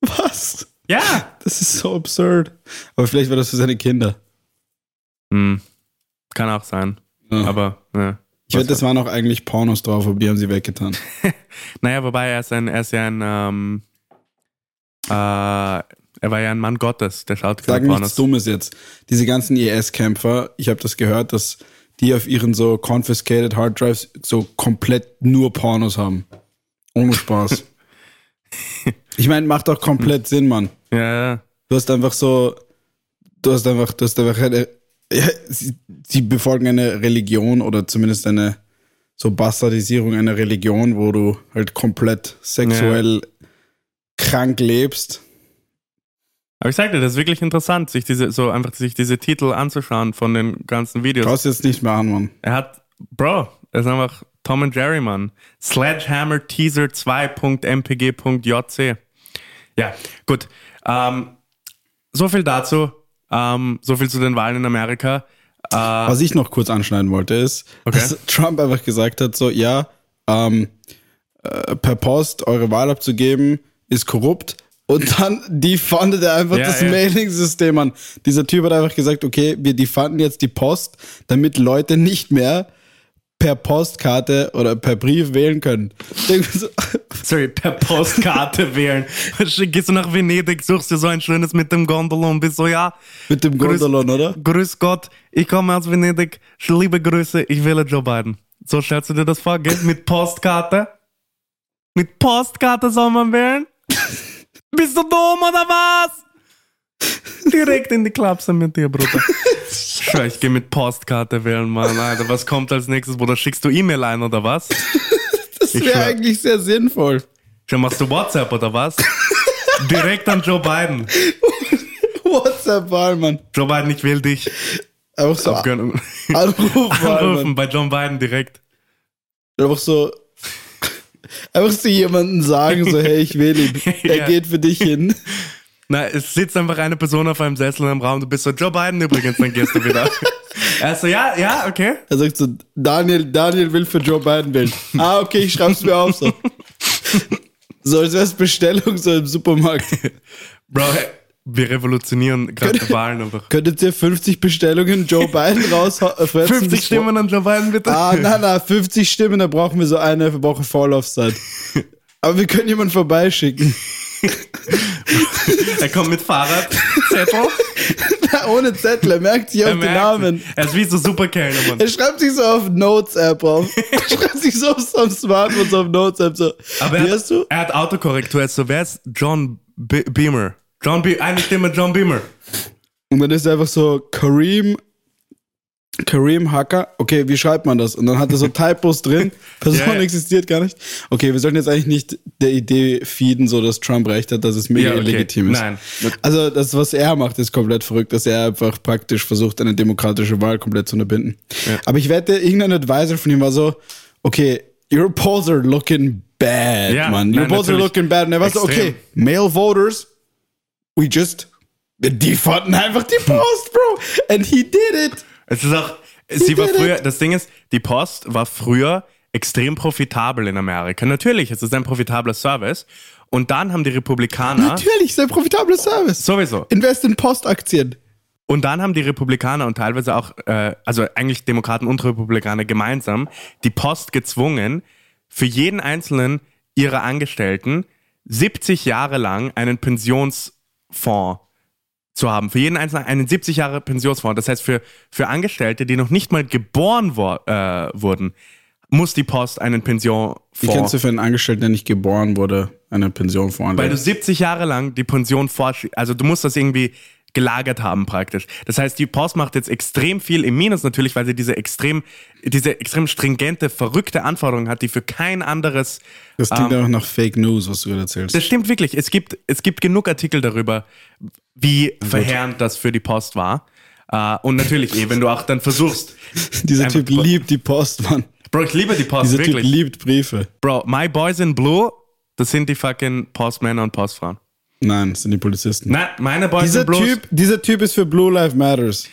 Was? Ja. Das ist so absurd. Aber vielleicht war das für seine Kinder. Hm. Kann auch sein. Ja. Aber, ja. Ich wette, das waren auch eigentlich Pornos drauf, aber die haben sie weggetan. Naja, wobei er ist, ein, er ist ja ein, ähm, äh, er war ja ein Mann Gottes, der schaut Sag keine nichts Pornos. Dummes jetzt. Diese ganzen IS-Kämpfer, ich habe das gehört, dass die auf ihren so confiscated Hard Drives so komplett nur Pornos haben. Ohne Spaß. ich meine, macht doch komplett Sinn, Mann. Ja, ja. Du hast einfach so, du hast einfach, du hast einfach eine, ja, sie, sie befolgen eine Religion oder zumindest eine so Bastardisierung einer Religion, wo du halt komplett sexuell krank lebst. Aber ich sagte, das ist wirklich interessant, sich diese, so einfach sich diese Titel anzuschauen von den ganzen Videos. Brauchst jetzt nicht mehr an, Mann. Er hat, Bro, er ist einfach Tom and Jerry, Mann. Sledgehammer Teaser 2.mpg.jc. Ja, gut. Ähm, so viel dazu. Ähm, so viel zu den Wahlen in Amerika. Äh, Was ich noch kurz anschneiden wollte, ist, Okay. dass Trump einfach gesagt hat: so, ja, ähm, äh, per Post eure Wahl abzugeben, ist korrupt. Und dann defundet er einfach Ja, das ja. Mailing-System an. Dieser Typ hat einfach gesagt, okay, wir defunden jetzt die Post, damit Leute nicht mehr per Postkarte oder per Brief wählen können. Sorry, per Postkarte wählen. Gehst du nach Venedig, suchst dir so ein schönes mit dem Gondola und bist so, ja, Mit dem Grüß- Gondolon, oder? grüß Gott, ich komme aus Venedig, liebe Grüße, ich wähle Joe Biden. So stellst du dir das vor, gell? Mit Postkarte? Mit Postkarte soll man wählen? Bist du dumm oder was? Direkt in die Klapse mit dir, Bruder. Schau, ich geh mit Postkarte wählen, Mann. Alter, was kommt als nächstes, Bruder? Schickst du E-Mail ein oder was? Das Ich wäre eigentlich sehr sinnvoll. Schau, machst du WhatsApp oder was? Direkt an Joe Biden. WhatsApp-Wahl, Mann. Joe Biden, ich will dich. Einfach so Abgön- Anrufen Mann. bei John Biden direkt. Einfach so, einfach so jemanden sagen, so, hey, ich will ihn. Er Ja. geht für dich hin. Na, es sitzt einfach eine Person auf einem Sessel im Raum, du bist so, Joe Biden übrigens, dann gehst du wieder. er so, ja, ja, okay. Er sagt so, Daniel, Daniel will für Joe Biden wählen. ah, okay, ich schreib's mir auf so. So, als wär's Bestellung so im Supermarkt. Bro, wir revolutionieren gerade die Wahlen einfach. Könntet ihr 50 Bestellungen Joe Biden rausfressen? 50 Stimmen an Joe Biden, bitte. Ah, nein, nein, 50 Stimmen, da brauchen wir so eine Woche Vorlaufzeit. Aber wir können jemanden vorbeischicken. Er kommt mit Fahrrad, Zettel. Ohne Zettel, er merkt sich auf den Namen. Er ist wie so Superkellner, Mann. Er schreibt sich so auf Notes-App auf. Er schreibt sich so auf seinem Smartphone so auf Notes-App so. Aber Wie er du? hat, er hat Autokorrektur. Er ist so, wer ist John Be Beamer? John Be eine Stimme John Beamer. Und dann ist er einfach so Kareem, Kareem Hacker. Okay, wie schreibt man das? Und dann hat er so Typos drin. Person ja. existiert gar nicht. Okay, wir sollten jetzt eigentlich nicht der Idee feeden, so dass Trump recht hat, dass es mega Ja, okay. illegitim ist. Nein. Also das, was er macht, ist komplett verrückt, dass er einfach praktisch versucht, eine demokratische Wahl komplett zu unterbinden. Ja. Aber ich wette, irgendein Advisor von ihm war so, okay, your polls are looking bad, Ja, man. Your nein, polls are looking bad. Und er war so, okay, male voters, we just, die fanden einfach die Post, Bro. And he did it. Es ist auch, sie war früher, das Ding ist, die Post war früher extrem profitabel in Amerika. Natürlich, es ist ein profitabler Service. Und dann haben die Republikaner, Natürlich, sehr profitabler Service. sowieso, Invest in Postaktien. und dann haben die Republikaner und teilweise auch, äh, also eigentlich Demokraten und Republikaner gemeinsam, die Post gezwungen, für jeden einzelnen ihrer Angestellten 70 Jahre lang einen Pensionsfonds zu haben. Für jeden einzelnen einen 70 Jahre Pensionsfonds. Das heißt, für, für Angestellte, die noch nicht mal geboren wo, äh, wurden, muss die Post einen Wie kennst du für einen Angestellten, der nicht geboren wurde, eine Pension Weil du voranlegen? 70 Jahre lang die Pension vorsch... Also du musst das irgendwie gelagert haben praktisch. Das heißt, die Post macht jetzt extrem viel im Minus natürlich, weil sie diese extrem, diese extrem stringente, verrückte Anforderung hat, die für kein anderes Das klingt einfach nach Fake News, was du gerade erzählst. Das stimmt wirklich. Es gibt, es gibt genug Artikel darüber, wie verheerend das für die Post war. Äh, und natürlich, eh, wenn du auch dann versuchst. Dieser Typ liebt die Post, Mann. Bro, ich liebe die Post, Dieser Typ wirklich. liebt Briefe. Bro, my boys in blue, das sind die fucking Postmänner und Postfrauen. Nein, das sind die Polizisten. Nein, meine Boys dieser, in blue typ, dieser Typ ist für Blue Lives Matters.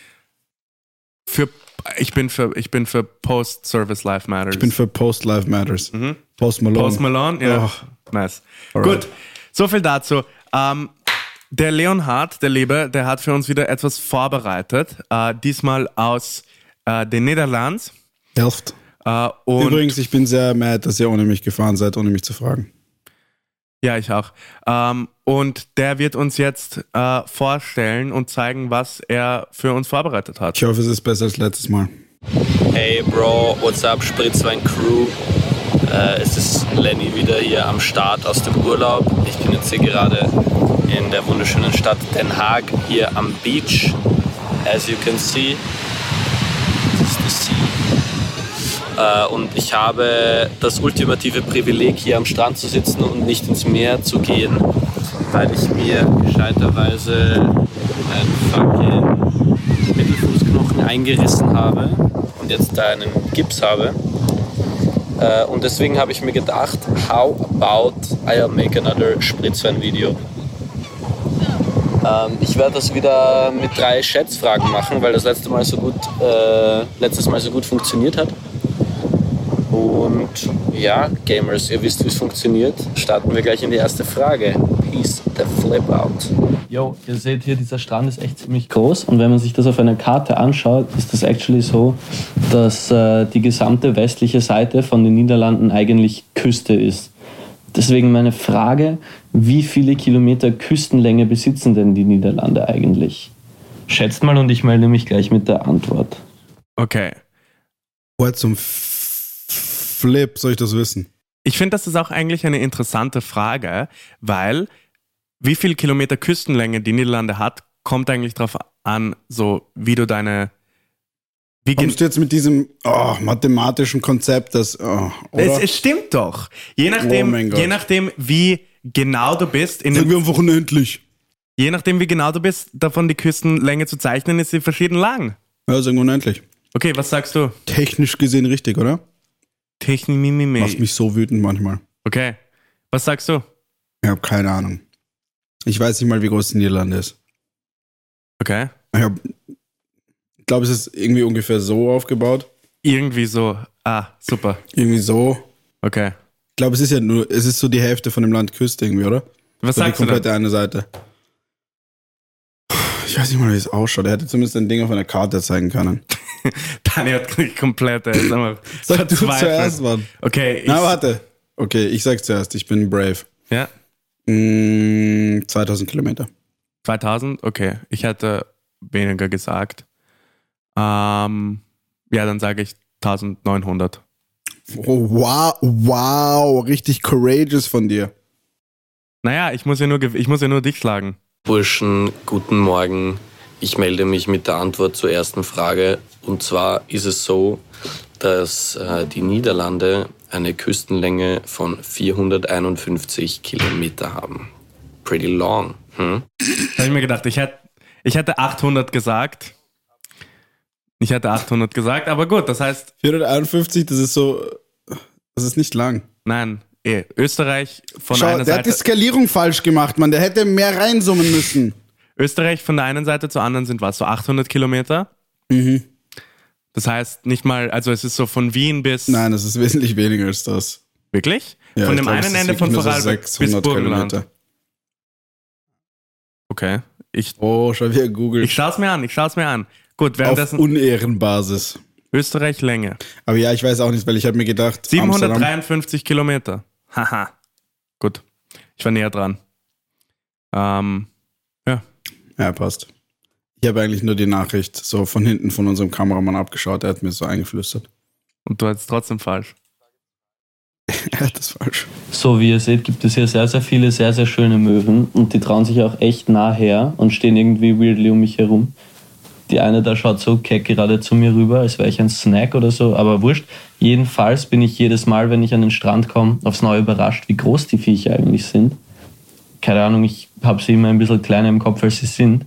für, ich bin für, ich bin für Post-Service Life Matters. Ich bin für Post Lives Matters. Post Malone. Mhm. Post Malone, ja. Oh. Nice. Alright. Gut, so viel dazu. Ähm, der Leonhard, der Liebe, der hat für uns wieder etwas vorbereitet. Äh, diesmal aus äh, den Niederlanden. Helft. Äh, und Übrigens, ich bin sehr mad, dass ihr ohne mich gefahren seid, ohne mich zu fragen. ja, ich auch. Ähm, und der wird uns jetzt äh, vorstellen und zeigen, was er für uns vorbereitet hat. Ich hoffe, es ist besser als letztes Mal. Hey Bro, what's up, Spritzwein Crew? Äh, es ist Lenny wieder hier am Start aus dem Urlaub. Ich bin jetzt hier gerade in der wunderschönen Stadt Den Haag, hier am Beach. As you can see, this is the sea. Äh, und ich habe das ultimative Privileg, hier am Strand zu sitzen und nicht ins Meer zu gehen. weil ich mir gescheiterweise einen fucking Mittelfußknochen eingerissen habe und jetzt da einen Gips habe. Äh, und deswegen habe ich mir gedacht, how about I'll make another Spritzwein-Video. Ähm, ich werde das wieder mit drei Schätzfragen machen, weil das letzte Mal so gut, äh, letztes Mal so gut funktioniert hat. Und ja, Gamers, ihr wisst, wie es funktioniert. Starten wir gleich in die erste Frage. Peace the flip out. Jo, ihr seht hier, dieser Strand ist echt ziemlich groß und wenn man sich das auf einer Karte anschaut, ist das actually so, dass äh, die gesamte westliche Seite von den Niederlanden eigentlich Küste ist. Deswegen meine Frage, wie viele Kilometer Küstenlänge besitzen denn die Niederlande eigentlich? Schätzt mal und ich melde mich gleich mit der Antwort. Okay. Woher zum Flip soll ich das wissen? Ich finde, das ist auch eigentlich eine interessante Frage, weil wie viel Kilometer Küstenlänge die Niederlande hat, kommt eigentlich darauf an, so wie du deine. Wie Kommst du jetzt mit diesem oh, mathematischen Konzept, das. Oh, es, es stimmt doch. Je Oh nachdem, Gott. je nachdem, wie genau du bist, in Sagen wir einfach unendlich. je nachdem, wie genau du bist, davon die Küstenlänge zu zeichnen, ist sie verschieden lang. Ja, sagen wir unendlich. Okay, was sagst du? Technisch gesehen richtig, oder? Macht Technik. mich so wütend manchmal. Okay. Was sagst du? Ich habe keine Ahnung. Ich weiß nicht mal, wie groß die Niederlande ist. Okay. Ich, hab, ich glaube, es ist irgendwie ungefähr so aufgebaut. Irgendwie so. Ah, super. Irgendwie so. Okay. Ich glaube, es ist ja nur, es ist so die Hälfte von dem Land Küste irgendwie, oder? Was so die sagst du komplette eine Seite. Ich weiß nicht mal, wie es ausschaut. Er hätte zumindest ein Ding auf einer Karte zeigen können. Dani hat mich komplett. Er ist einfach Sag du zuerst, Mann. Okay, ich, Na, warte. Okay, ich sag zuerst. Ich bin brave. Ja, Mm, 2000 Kilometer. 2000, okay. Ich hätte weniger gesagt. Ähm, ja, dann sage ich 1900. Oh, wow, wow, richtig courageous von dir. Naja, ich muss ja nur, ich muss ja nur dich schlagen. Burschen, guten Morgen. Ich melde mich mit der Antwort zur ersten Frage. Und zwar ist es so, dass äh, die Niederlande eine Küstenlänge von 451 Kilometer haben. Pretty long. Hm? Habe ich mir gedacht, ich hätte, ich hätte 800 gesagt. Ich hätte 800 gesagt, aber gut, das heißt, 451, das ist so, das ist nicht lang. nein, eh, Österreich von Schau, einer der hat die Seite, Skalierung falsch gemacht, Mann. Der hätte mehr reinsummen müssen. Österreich von der einen Seite zur anderen sind was, so 800 Kilometer. Mhm. Das heißt nicht mal, also es ist so von Wien bis, Nein, das ist wesentlich weniger als das. wirklich? Ja, von dem glaub, einen Ende von nur so Vorarlberg bis 600 Burgenland. Kilometer. Okay, ich, Oh, schau, wie er googelt. ich schaue es mir an, ich schaue es mir an. Gut, Auf währenddessen Unehrenbasis. Österreich Länge. Aber ja, ich weiß auch nicht, weil ich habe mir gedacht, Amsterdam, 753 Kilometer. Haha. Gut. Ich war näher dran. Ähm, ja. Passt. Ich habe eigentlich nur die Nachricht so von hinten von unserem Kameramann abgeschaut. Er hat mir so eingeflüstert. Und du hattest trotzdem falsch. er hat das falsch. So wie ihr seht, gibt es hier sehr, sehr viele sehr, sehr schöne Möwen und die trauen sich auch echt nah her und stehen irgendwie weirdly um mich herum. Die eine da schaut so keck gerade zu mir rüber, als wäre ich ein Snack oder so, aber wurscht. Jedenfalls bin ich jedes Mal, wenn ich an den Strand komme, aufs Neue überrascht, wie groß die Viecher eigentlich sind. Keine Ahnung, ich habe sie immer ein bisschen kleiner im Kopf, als sie sind.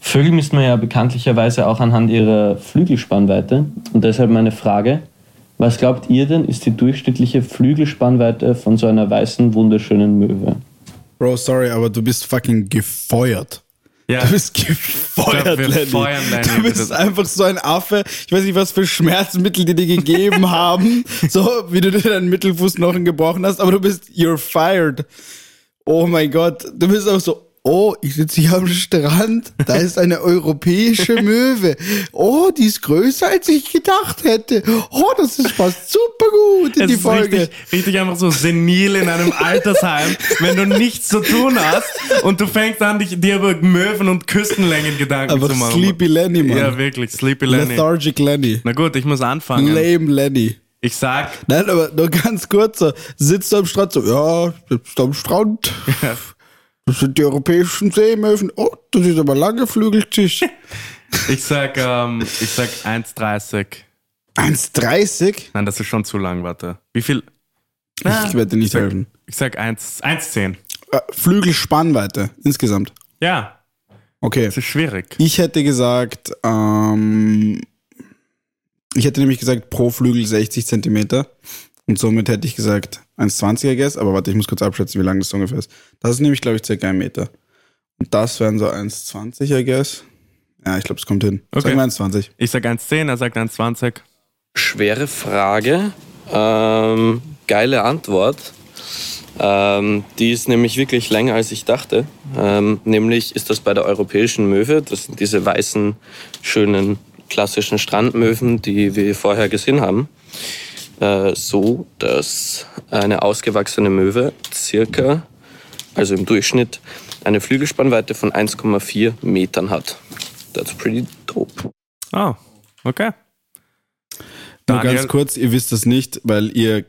Vögel misst man ja bekanntlicherweise auch anhand ihrer Flügelspannweite. Und deshalb meine Frage, was glaubt ihr denn, ist die durchschnittliche Flügelspannweite von so einer weißen, wunderschönen Möwe? Bro, sorry, aber du bist fucking gefeuert. Ja. Du bist gefeuert, Lenny. feuern Lenny, Du bist einfach so ein Affe. Ich weiß nicht, was für Schmerzmittel die dir gegeben haben. So, wie du dir deinen Mittelfußknochen gebrochen hast, aber du bist, you're fired. Oh mein Gott. Du bist auch so, oh, ich sitze hier am Strand. Da ist eine europäische Möwe. Oh, die ist größer, als ich gedacht hätte. Oh, das ist passt super gut in Es die ist Folge. richtig, richtig einfach so senil in einem Altersheim, wenn du nichts zu tun hast und du fängst an, dich, dir über Möwen und Küstenlängen Gedanken Aber zu machen. Sleepy Lenny, Mann. Ja, wirklich, Sleepy Lenny. Lethargic Lenny. Na gut, ich muss anfangen. Lame Lenny. Ich sag, Nein, aber nur ganz kurz, so, sitzt du am Strand so, ja, sitzt am Strand. Das sind die europäischen Seemöwen. Oh, das ist aber lange Flügeltisch. ich sag, ähm, ich sag 1,30. 1,30? Nein, das ist schon zu lang, warte. Wie viel? Ich werde dir nicht ich sag, helfen. Ich sag 1 1,10. Äh, Flügelspannweite insgesamt. Ja, Okay. das ist schwierig. Ich hätte gesagt, ähm, ich hätte nämlich gesagt pro Flügel 60 Zentimeter. Und somit hätte ich gesagt 1,20 I guess. Aber warte, ich muss kurz abschätzen, wie lang das ungefähr ist. Das ist nämlich, glaube ich, circa ein Meter. Und das wären so 1,20 I guess. Ja, ich glaube, es kommt hin. Okay. Sagen wir 1,20. Ich sag 1,10, er sagt 1,20. Schwere Frage. Ähm, geile Antwort. Ähm, die ist nämlich wirklich länger als ich dachte. Ähm, nämlich ist das bei der europäischen Möwe. Das sind diese weißen, schönen, klassischen Strandmöwen, die wir vorher gesehen haben. Äh, so, dass eine ausgewachsene Möwe circa, also im Durchschnitt, eine Flügelspannweite von 1,4 Metern hat. That's pretty dope. Oh, okay. Nur Daniel- ganz kurz, ihr wisst es nicht, weil ihr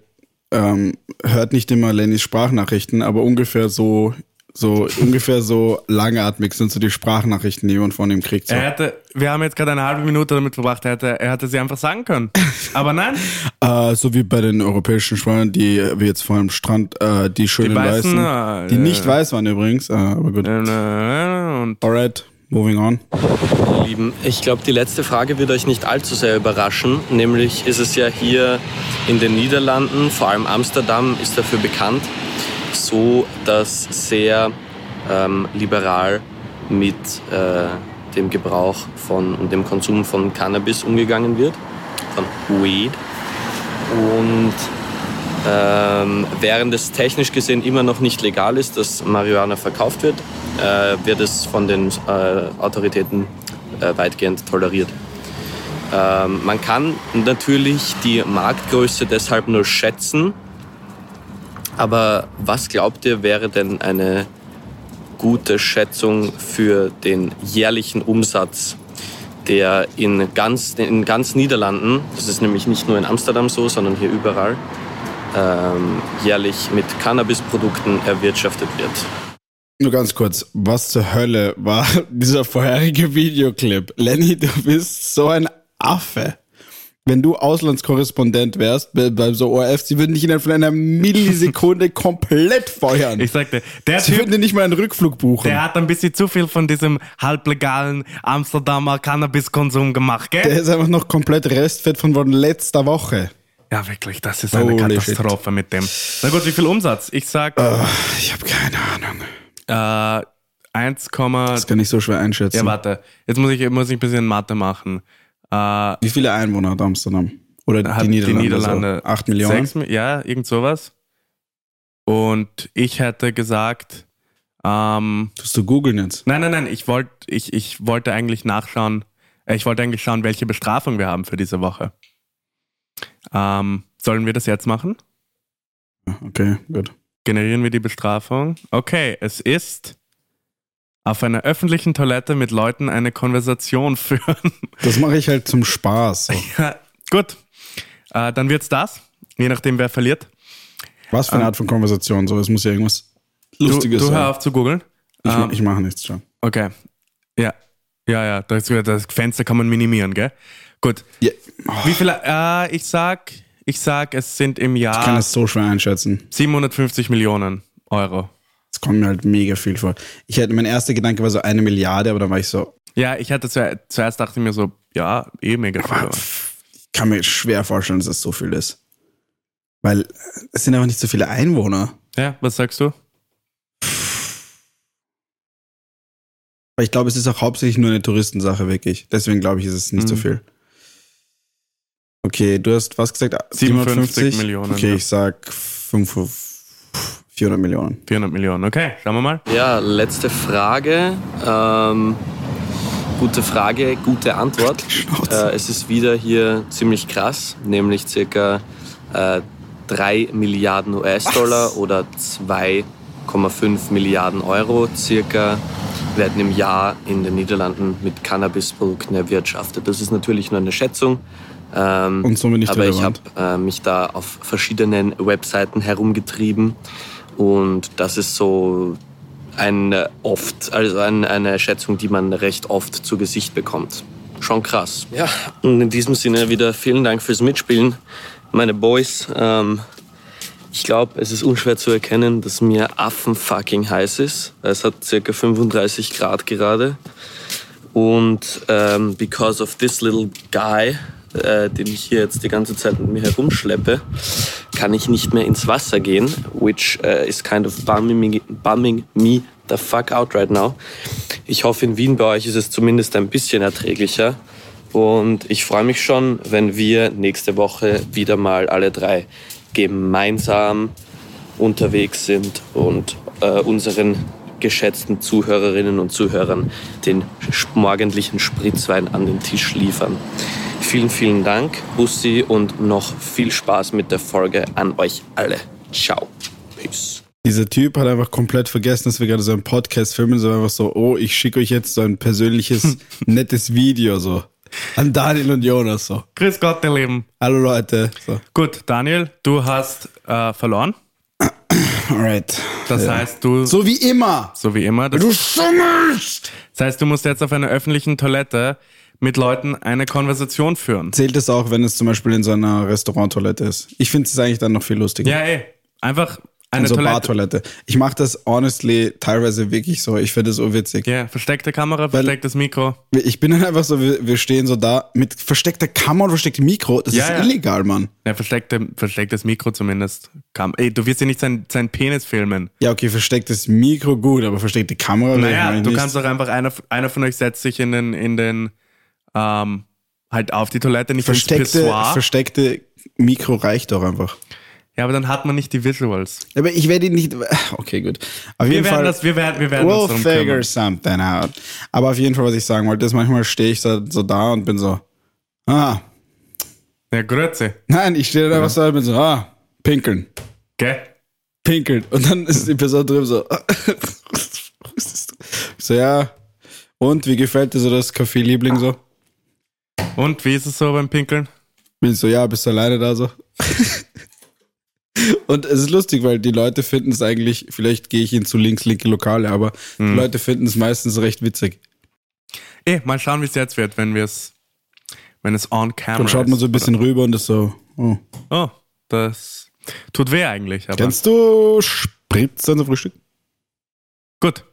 ähm, hört nicht immer Lennys Sprachnachrichten, aber ungefähr so, so ungefähr so langatmig sind so die Sprachnachrichten, die man von ihm kriegt. So. Er hätte, wir haben jetzt gerade eine halbe Minute damit verbracht, er hätte, er hätte sie einfach sagen können. Aber nein, Äh, so wie bei den europäischen Schweinen, die wie jetzt vor dem Strand, äh, die schönen weißen, weißen, äh, die nicht weiß waren übrigens, äh, aber gut. äh, und Alright, moving on. Ihr Lieben, ich glaube, die letzte Frage wird euch nicht allzu sehr überraschen. Nämlich ist es ja hier in den Niederlanden, vor allem Amsterdam ist dafür bekannt, so dass sehr ähm, liberal mit äh, dem Gebrauch von und dem Konsum von Cannabis umgegangen wird, von Weed. Und ähm, während es technisch gesehen immer noch nicht legal ist, dass Marihuana verkauft wird, äh, wird es von den äh, Autoritäten äh, weitgehend toleriert. Ähm, man kann natürlich die Marktgröße deshalb nur schätzen, aber was glaubt ihr wäre denn eine gute Schätzung für den jährlichen Umsatz, der in ganz, in ganz Niederlanden, das ist nämlich nicht nur in Amsterdam so, sondern hier überall, ähm, jährlich mit Cannabisprodukten erwirtschaftet wird. Nur ganz kurz, was zur Hölle war dieser vorherige Videoclip? Lenny, du bist so ein Affe. Wenn du Auslandskorrespondent wärst bei, so ORF, sie würden dich innerhalb von einer Millisekunde komplett feuern. ich sagte, der sie Typ, würden dir nicht mal einen Rückflug buchen. der hat ein bisschen zu viel von diesem halblegalen Amsterdamer Cannabiskonsum gemacht, gell? Der ist einfach noch komplett restfett von von letzter Woche. ja, wirklich, das ist eine Holy Katastrophe mit dem. Na gut, wie viel Umsatz? Ich sag Ah, Ich habe keine Ahnung. äh, 1, Das kann ich so schwer einschätzen. ja, warte, jetzt muss ich, muss ich ein bisschen Mathe machen. Äh, Wie viele Einwohner hat Amsterdam? Oder hat die Niederlande? die Niederlande? Acht Millionen? Sechs, ja, irgend sowas. Und ich hätte gesagt, ähm, Tust du googeln jetzt? nein, nein, nein, ich wollte, ich, ich wollte eigentlich nachschauen, äh, ich wollte eigentlich schauen, welche Bestrafung wir haben für diese Woche. Ähm, sollen wir das jetzt machen? Okay, gut. Generieren wir die Bestrafung? Okay, es ist auf einer öffentlichen Toilette mit Leuten eine Konversation führen. Das mache ich halt zum Spaß. So. Ja, Gut, äh, dann wird's das, je nachdem wer verliert. Was für eine Art von Konversation? So, es muss ja irgendwas Du, Lustiges du hör sein. auf zu googeln. Ich, Ähm, ich mache nichts schon. Okay. Ja. Ja, ja, das, das Fenster kann man minimieren, gell? Gut. Ja, oh, Wie viele? Äh, ich sag, ich sag, es sind im ich kann Jahr es so schwer einschätzen. 750 Millionen Euro. Es kommt mir halt mega viel vor. Ich hätte, mein erster Gedanke war so eine Milliarde, aber dann war ich so, Ja, ich hatte zu, zuerst dachte ich mir so, ja, eh mega viel. aber- ich kann mir schwer vorstellen, dass es so viel ist. Weil äh, es sind einfach nicht so viele Einwohner. Ja, was sagst du? Aber ich glaube, es ist auch hauptsächlich nur eine Touristensache, wirklich. Deswegen glaube ich, ist es nicht so Mhm. viel. Okay, du hast was gesagt? 57 Millionen, Okay, ja. ich sag 5, 400 Millionen. 400 Millionen. Okay, schauen wir mal. Ja, letzte Frage. Ähm, gute Frage, gute Antwort. Äh, es ist wieder hier ziemlich krass, nämlich circa äh, 3 Milliarden US-Dollar oder 2,5 Milliarden Euro circa werden im Jahr in den Niederlanden mit Cannabisprodukten erwirtschaftet. Das ist natürlich nur eine Schätzung. Ähm, Und somit nicht aber ich habe relevant. äh, mich da auf verschiedenen Webseiten herumgetrieben und das ist so ein äh, oft, also ein, eine Schätzung, die man recht oft zu Gesicht bekommt. Schon krass. Ja, und in diesem Sinne wieder vielen Dank fürs Mitspielen, meine Boys. Ähm, Ich glaube, es ist unschwer zu erkennen, dass mir affenfucking heiß ist. Es hat circa 35 Grad gerade. Und ähm, because of this little guy, äh, den ich hier jetzt die ganze Zeit mit mir herumschleppe, kann ich nicht mehr ins Wasser gehen, which uh, is kind of bumming me, bumming me the fuck out right now. Ich hoffe, in Wien bei euch ist es zumindest ein bisschen erträglicher. Und ich freue mich schon, wenn wir nächste Woche wieder mal alle drei gemeinsam unterwegs sind und äh, unseren geschätzten Zuhörerinnen und Zuhörern den morgendlichen Spritzwein an den Tisch liefern. Vielen, vielen Dank, Bussi, und noch viel Spaß mit der Folge an euch alle. Ciao. Peace. Dieser Typ hat einfach komplett vergessen, dass wir gerade so einen Podcast filmen, so einfach so, oh, ich schicke euch jetzt so ein persönliches, nettes Video, so. An Daniel und Jonas, so. Grüß Gott, ihr Lieben. Hallo Leute. So. Gut, Daniel, du hast äh, verloren. Alright. Das Ja. heißt, du, So wie immer. so wie immer, Du schummelst! das heißt, du musst jetzt auf einer öffentlichen Toilette mit Leuten eine Konversation führen. Zählt es auch, wenn es zum Beispiel in so einer Restauranttoilette ist? Ich finde es eigentlich dann noch viel lustiger. Ja, ey. Einfach eine so Toilette. Bartoilette. Ich mache das honestly teilweise wirklich so. Ich finde es so witzig. Ja, versteckte Kamera, verstecktes Mikro. Ich bin dann einfach so, wir, wir stehen so da mit versteckter Kamera und verstecktem Mikro. Das Ja, ist ja. illegal, Mann. Ja, versteckte, verstecktes Mikro zumindest. Kam. Ey, du wirst ja nicht sein, sein Penis filmen. Ja, okay, verstecktes Mikro gut, aber versteckte Kamera. Naja, du nicht. kannst doch einfach, einer, einer von euch setzt sich in den, in den, ähm, halt auf die Toilette, nicht versteckte, versteckte Mikro reicht doch einfach. Ja, aber dann hat man nicht die Visuals. Aber ich werde ihn nicht. Okay, gut. Auf Wir jeden werden Fall. das, wir werden, wir werden We'll darum figure something out. Aber auf jeden Fall, was ich sagen wollte, ist, manchmal stehe ich so, so da und bin so, ah, Ja, Grüezi. nein, ich stehe da einfach so und bin so, ah, pinkeln, Gell? pinkeln. Und dann ist die Person drüben so, das? So, ja, und wie gefällt dir so das Kaffee-Liebling so? Und wie ist es so beim Pinkeln? Bin so, ja, bist du alleine da so? Und es ist lustig, weil die Leute finden es eigentlich, vielleicht gehe ich in zu links, linke Lokale, aber die Leute finden es meistens recht witzig. Eh, mal schauen, wie es jetzt wird, wenn wir es, wenn es on camera Dann schaut man so ein bisschen rüber und ist so, oh. Oh, das tut weh eigentlich, aber Kennst du Spritzen zum Frühstück? gut.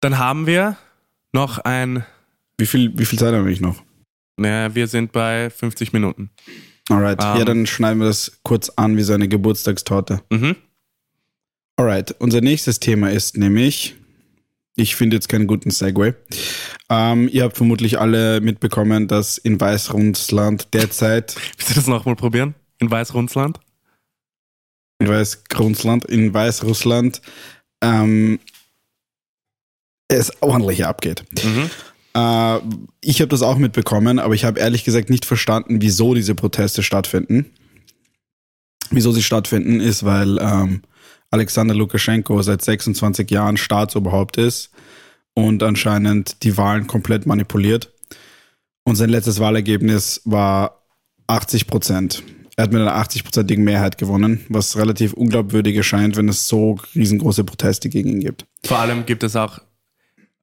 Dann haben wir noch ein, Wie viel, wie viel Zeit haben wir noch? naja, wir sind bei 50 Minuten. Alright. Ähm. ja, dann schneiden wir das kurz an wie so eine Geburtstagstorte. Mhm. Alright. Unser nächstes Thema ist nämlich, ich finde jetzt keinen guten Segway. Ähm, ihr habt vermutlich alle mitbekommen, dass in Weißrussland derzeit, Willst du das nochmal probieren? In Weißrussland? in Weißrussland, in Weißrussland, ähm, es ordentlich abgeht. Mhm. Äh, ich habe das auch mitbekommen, aber ich habe ehrlich gesagt nicht verstanden, wieso diese Proteste stattfinden. Wieso sie stattfinden, ist, weil ähm, Alexander Lukaschenko seit 26 Jahren Staatsoberhaupt ist und anscheinend die Wahlen komplett manipuliert. Und sein letztes Wahlergebnis war 80 Prozent. Er hat mit einer 80-prozentigen Mehrheit gewonnen, was relativ unglaubwürdig erscheint, wenn es so riesengroße Proteste gegen ihn gibt. Vor allem gibt es auch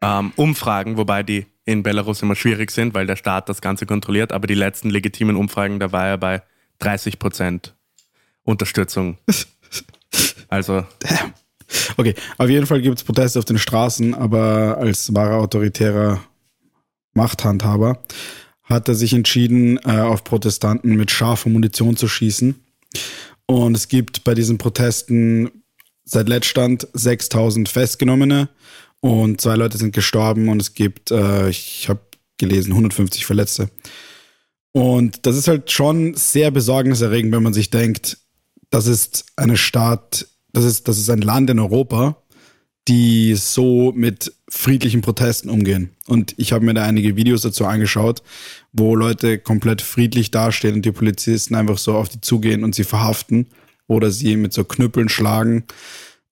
ähm, Umfragen, wobei die in Belarus immer schwierig sind, weil der Staat das Ganze kontrolliert. Aber die letzten legitimen Umfragen, da war er bei 30 Prozent Unterstützung. Also, Okay, auf jeden Fall gibt es Proteste auf den Straßen, aber als wahrer autoritärer Machthandhaber hat er sich entschieden, äh, auf Protestanten mit scharfer Munition zu schießen. Und es gibt bei diesen Protesten seit Letztstand 6000 Festgenommene und zwei Leute sind gestorben und es gibt, äh, ich habe gelesen, 150 Verletzte. Und das ist halt schon sehr besorgniserregend, wenn man sich denkt, das ist eine Stadt, das ist, das ist ein Land in Europa, die so mit friedlichen Protesten umgehen. Und ich habe mir da einige Videos dazu angeschaut, wo Leute komplett friedlich dastehen und die Polizisten einfach so auf die zugehen und sie verhaften oder sie mit so Knüppeln schlagen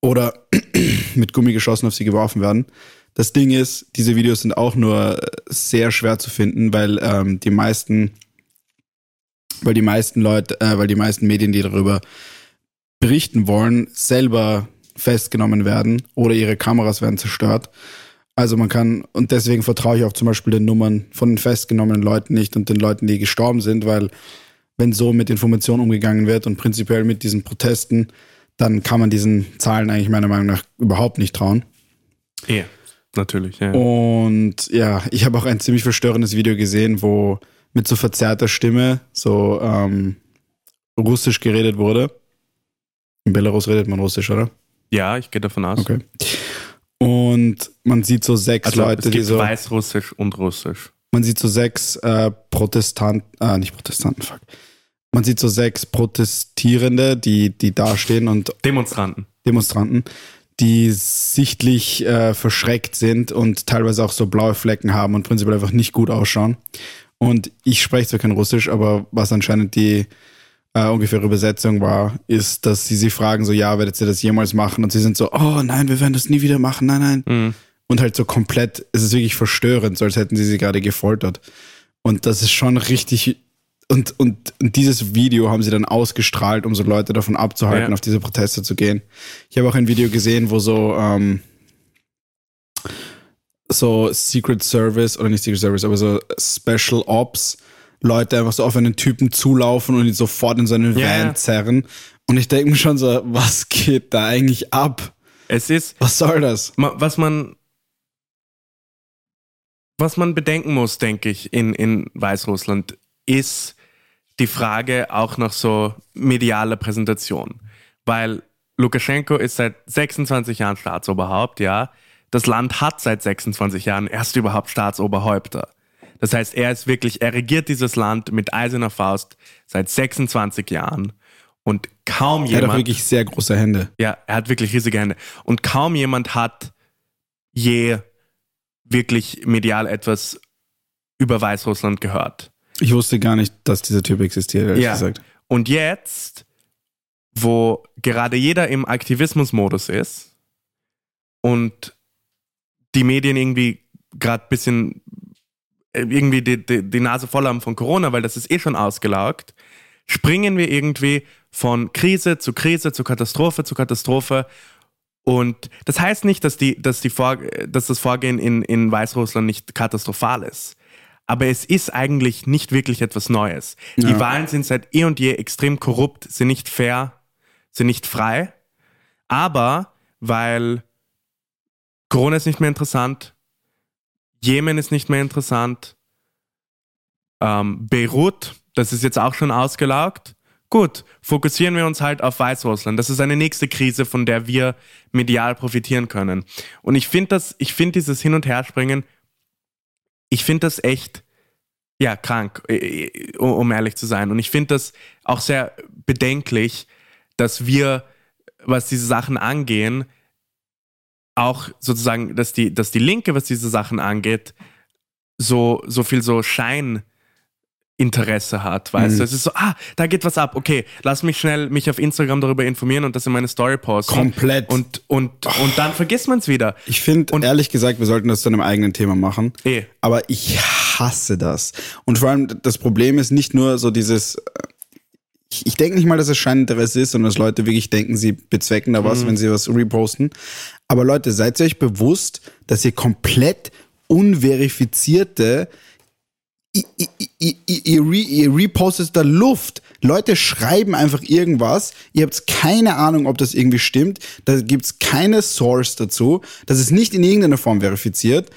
oder mit Gummigeschossen auf sie geworfen werden. Das Ding ist, diese Videos sind auch nur sehr schwer zu finden, weil ähm, die meisten, weil die meisten Leute, äh, weil die meisten Medien, die darüber berichten wollen, selber festgenommen werden oder ihre Kameras werden zerstört. Also man kann, und deswegen vertraue ich auch zum Beispiel den Nummern von den festgenommenen Leuten nicht und den Leuten, die gestorben sind, weil wenn so mit Informationen umgegangen wird und prinzipiell mit diesen Protesten, dann kann man diesen Zahlen eigentlich meiner Meinung nach überhaupt nicht trauen. Eh, natürlich, ja. Und ja, ich habe auch ein ziemlich verstörendes Video gesehen, wo mit so verzerrter Stimme so ähm, russisch geredet wurde. In Belarus redet man russisch, oder? Ja, ich gehe davon aus. Okay. Und man sieht so sechs Also Leute, es die gibt so. Weißrussisch und Russisch. Man sieht so sechs äh, Protestanten, ah, nicht Protestanten, fuck. Man sieht so sechs Protestierende, die, die dastehen und Demonstranten. Demonstranten, die sichtlich äh, verschreckt sind und teilweise auch so blaue Flecken haben und prinzipiell einfach nicht gut ausschauen. Und ich spreche zwar kein Russisch, aber was anscheinend die äh, ungefähre Übersetzung war, ist, dass sie sie fragen, so, ja, werdet ihr das jemals machen? Und sie sind so, oh nein, wir werden das nie wieder machen, nein, nein. Mhm. Und halt so komplett, es ist wirklich verstörend, so als hätten sie sie gerade gefoltert. Und das ist schon richtig. Und, und, und dieses Video haben sie dann ausgestrahlt, um so Leute davon abzuhalten, Ja. auf diese Proteste zu gehen. Ich habe auch ein Video gesehen, wo so, ähm, so Secret Service, oder nicht Secret Service, aber so Special Ops, Leute einfach so auf einen Typen zulaufen und ihn sofort in seinen Ja, Van zerren. Und ich denke mir schon so, was geht da eigentlich ab? Es ist, Was soll das? was man, was man bedenken muss, denke ich, in, in Weißrussland, ist die Frage auch nach so medialer Präsentation. Weil Lukaschenko ist seit 26 Jahren Staatsoberhaupt, ja. Das Land hat seit 26 Jahren erst überhaupt Staatsoberhäupter. Das heißt, er ist wirklich, er regiert dieses Land mit eiserner Faust seit 26 Jahren. Und kaum Er hat jemand. auch wirklich sehr große Hände. Ja, er hat wirklich riesige Hände. Und kaum jemand hat je wirklich medial etwas über Weißrussland gehört. Ich wusste gar nicht, dass dieser Typ existiert, ehrlich Ja. gesagt. Und jetzt, wo gerade jeder im Aktivismusmodus ist und die Medien irgendwie gerade ein bisschen äh, irgendwie die, die, die Nase voll haben von Corona, weil das ist eh schon ausgelaugt, springen wir irgendwie von Krise zu Krise, zu Katastrophe zu Katastrophe. Und das heißt nicht, dass, die, dass, die Vor dass das Vorgehen in, in Weißrussland nicht katastrophal ist. Aber es ist eigentlich nicht wirklich etwas Neues. Die Ja. Wahlen sind seit eh und je extrem korrupt, sind nicht fair, sind nicht frei. Aber weil Corona ist nicht mehr interessant, Jemen ist nicht mehr interessant, ähm, Beirut, das ist jetzt auch schon ausgelaugt. Gut, fokussieren wir uns halt auf Weißrussland. Das ist eine nächste Krise, von der wir medial profitieren können. Und ich finde das, ich finde dieses Hin- und Herspringen, ich finde das echt, ja, krank, äh, um ehrlich zu sein. Und ich finde das auch sehr bedenklich, dass wir, was diese Sachen angehen, auch sozusagen, dass die, dass die Linke, was diese Sachen angeht, so, so viel so Scheininteresse hat, weißt Mhm. du? Es ist so, ah, da geht was ab, okay, lass mich schnell mich auf Instagram darüber informieren und das in meine Story posten. Komplett. Und, und, und dann vergisst man es wieder. Ich finde, ehrlich gesagt, wir sollten das zu einem eigenen Thema machen. Eh. Aber ich hasse das. Und vor allem, das Problem ist nicht nur so dieses, äh, ich, ich denke nicht mal, dass es Scheininteresse ist, sondern dass Leute wirklich denken, sie bezwecken da was, wenn sie was reposten. Aber Leute, seid ihr euch bewusst, dass ihr komplett unverifizierte ihr, ihr, ihr, ihr, re, ihr repostet da Luft. Leute schreiben einfach irgendwas. Ihr habt keine Ahnung, ob das irgendwie stimmt. Da gibt's keine Source dazu. Das ist nicht in irgendeiner Form verifiziert.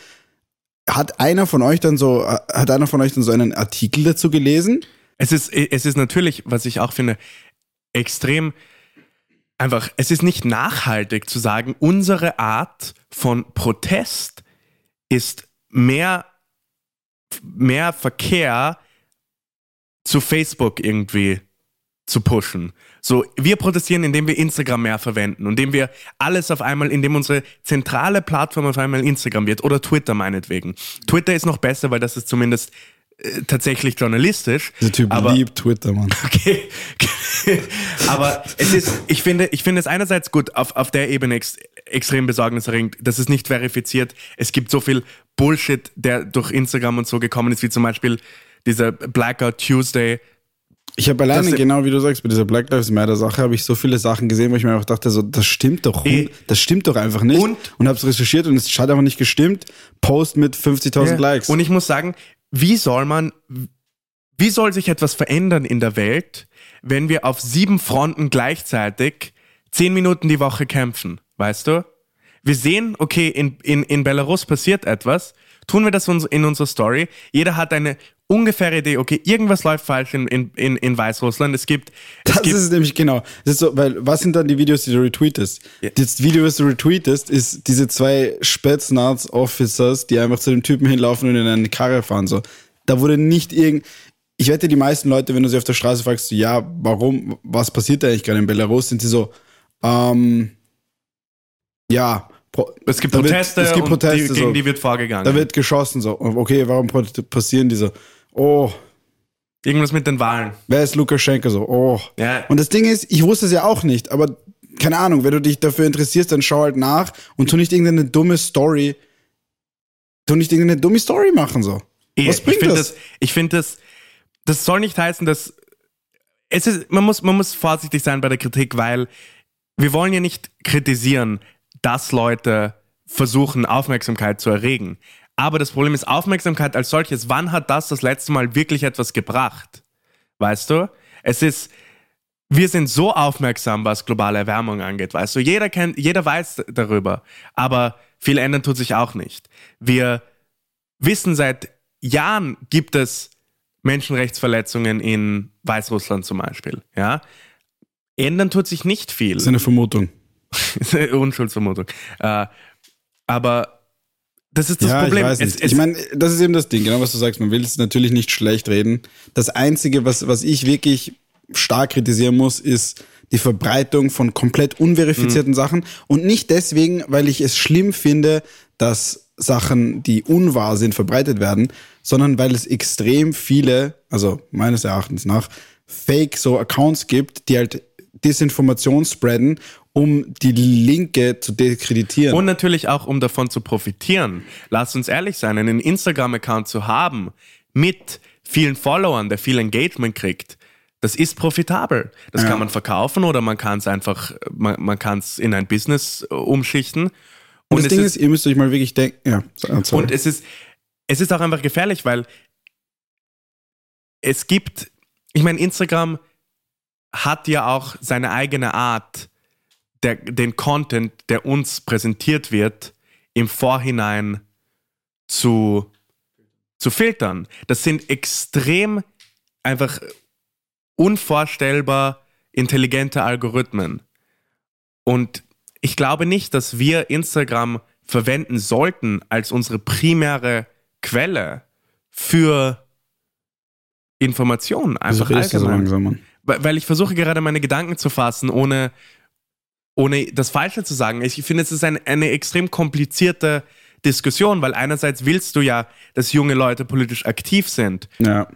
Hat einer von euch dann so, äh, hat einer von euch dann so einen Artikel dazu gelesen? Es ist, es ist natürlich, was ich auch finde, extrem einfach, es ist nicht nachhaltig zu sagen, unsere Art von Protest ist mehr, mehr Verkehr zu Facebook irgendwie zu pushen. So, wir protestieren, indem wir Instagram mehr verwenden, indem wir alles auf einmal, indem unsere zentrale Plattform auf einmal Instagram wird oder Twitter meinetwegen. Twitter ist noch besser, weil das ist zumindest äh, tatsächlich journalistisch. Dieser Typ aber, liebt Twitter, Mann. Okay. Aber es ist, ich finde, ich finde es einerseits gut, auf, auf der Ebene ex, extrem besorgniserregend, das ist nicht verifiziert. Es gibt so viel Bullshit, der durch Instagram und so gekommen ist, wie zum Beispiel dieser Blackout Tuesday. Ich habe alleine, Das- genau wie du sagst, bei dieser Black Lives Matter Sache habe ich so viele Sachen gesehen, wo ich mir einfach dachte, so, das stimmt doch, Eh. das stimmt doch einfach nicht. Und- und habe es recherchiert und es hat einfach nicht gestimmt. Post mit 50.000 Likes. Und ich muss sagen, wie soll man, wie soll sich etwas verändern in der Welt, wenn wir auf sieben Fronten gleichzeitig zehn Minuten die Woche kämpfen? Weißt du? Wir sehen, okay, in, in, in Belarus passiert etwas, tun wir das in unserer Story. Jeder hat eine ungefähre Idee, okay, irgendwas läuft falsch in, in, in, in Weißrussland. Es gibt. Es Das gibt, ist nämlich genau. Das ist so, weil was sind dann die Videos, die du retweetest? Ja. Das Video, was du retweetest, ist diese zwei Spetsnaz-Officers, die einfach zu dem Typen hinlaufen und in eine Karre fahren. So, da wurde nicht irgend. Ich wette, die meisten Leute, wenn du sie auf der Straße fragst, so, ja, warum, was passiert da eigentlich gerade in Belarus, sind sie so, ähm, ja, es gibt da wird- Proteste, es gibt Proteste die, so. gegen die wird vorgegangen. da wird geschossen, so, okay, warum passieren die so? Oh, Irgendwas mit den Wahlen. wer ist Lukaschenko so? Oh. Ja. Und das Ding ist, ich wusste es ja auch nicht, aber keine Ahnung, wenn du dich dafür interessierst, dann schau halt nach und tu nicht irgendeine dumme Story, tu nicht irgendeine dumme Story machen so. Eh, Was bringt ich finde das? das? Ich finde das, das soll nicht heißen, dass es ist, man muss, man muss vorsichtig sein bei der Kritik, weil wir wollen ja nicht kritisieren, dass Leute versuchen, Aufmerksamkeit zu erregen. Aber das Problem ist Aufmerksamkeit als solches. Wann hat das das letzte Mal wirklich etwas gebracht? Weißt du? Es ist, wir sind so aufmerksam, was globale Erwärmung angeht, weißt du? Jeder kennt, jeder weiß darüber. Aber viel ändern tut sich auch nicht. Wir wissen seit Jahren gibt es Menschenrechtsverletzungen in Weißrussland zum Beispiel. Ja? Ändern tut sich nicht viel. Das ist eine Vermutung. Unschuldsvermutung. Äh, aber das ist das ja, Problem. ich weiß Es- nicht. es- ich meine, das ist eben das Ding, genau was du sagst. Man will es natürlich nicht schlecht reden. Das Einzige, was, was ich wirklich stark kritisieren muss, ist die Verbreitung von komplett unverifizierten Mhm. Sachen. Und nicht deswegen, weil ich es schlimm finde, dass Sachen, die unwahr sind, verbreitet werden, sondern weil es extrem viele, also meines Erachtens nach, Fake so Accounts gibt, die halt Desinformation spreaden, um die Linke zu diskreditieren. Und natürlich auch, um davon zu profitieren. Lass uns ehrlich sein, einen Instagram-Account zu haben mit vielen Followern, der viel Engagement kriegt, das ist profitabel. Das Ja. kann man verkaufen oder man kann es einfach, man, man kann es in ein Business äh, umschichten. Und, das es Ding ist, ist, ihr müsst euch mal wirklich denken, ja, so- sorry. und es ist, es ist auch einfach gefährlich, weil es gibt, ich meine, Instagram hat ja auch seine eigene Art, der, den Content, der uns präsentiert wird, im Vorhinein zu, zu filtern. Das sind extrem einfach unvorstellbar intelligente Algorithmen. Und ich glaube nicht, dass wir Instagram verwenden sollten als unsere primäre Quelle für Informationen. Einfach redest du so allgemein. langsam, Mann? Weil ich versuche gerade meine Gedanken zu fassen, ohne, ohne das Falsche zu sagen. Ich finde, es ist ein, eine extrem komplizierte Diskussion, weil einerseits willst du ja, dass junge Leute politisch aktiv sind Ja.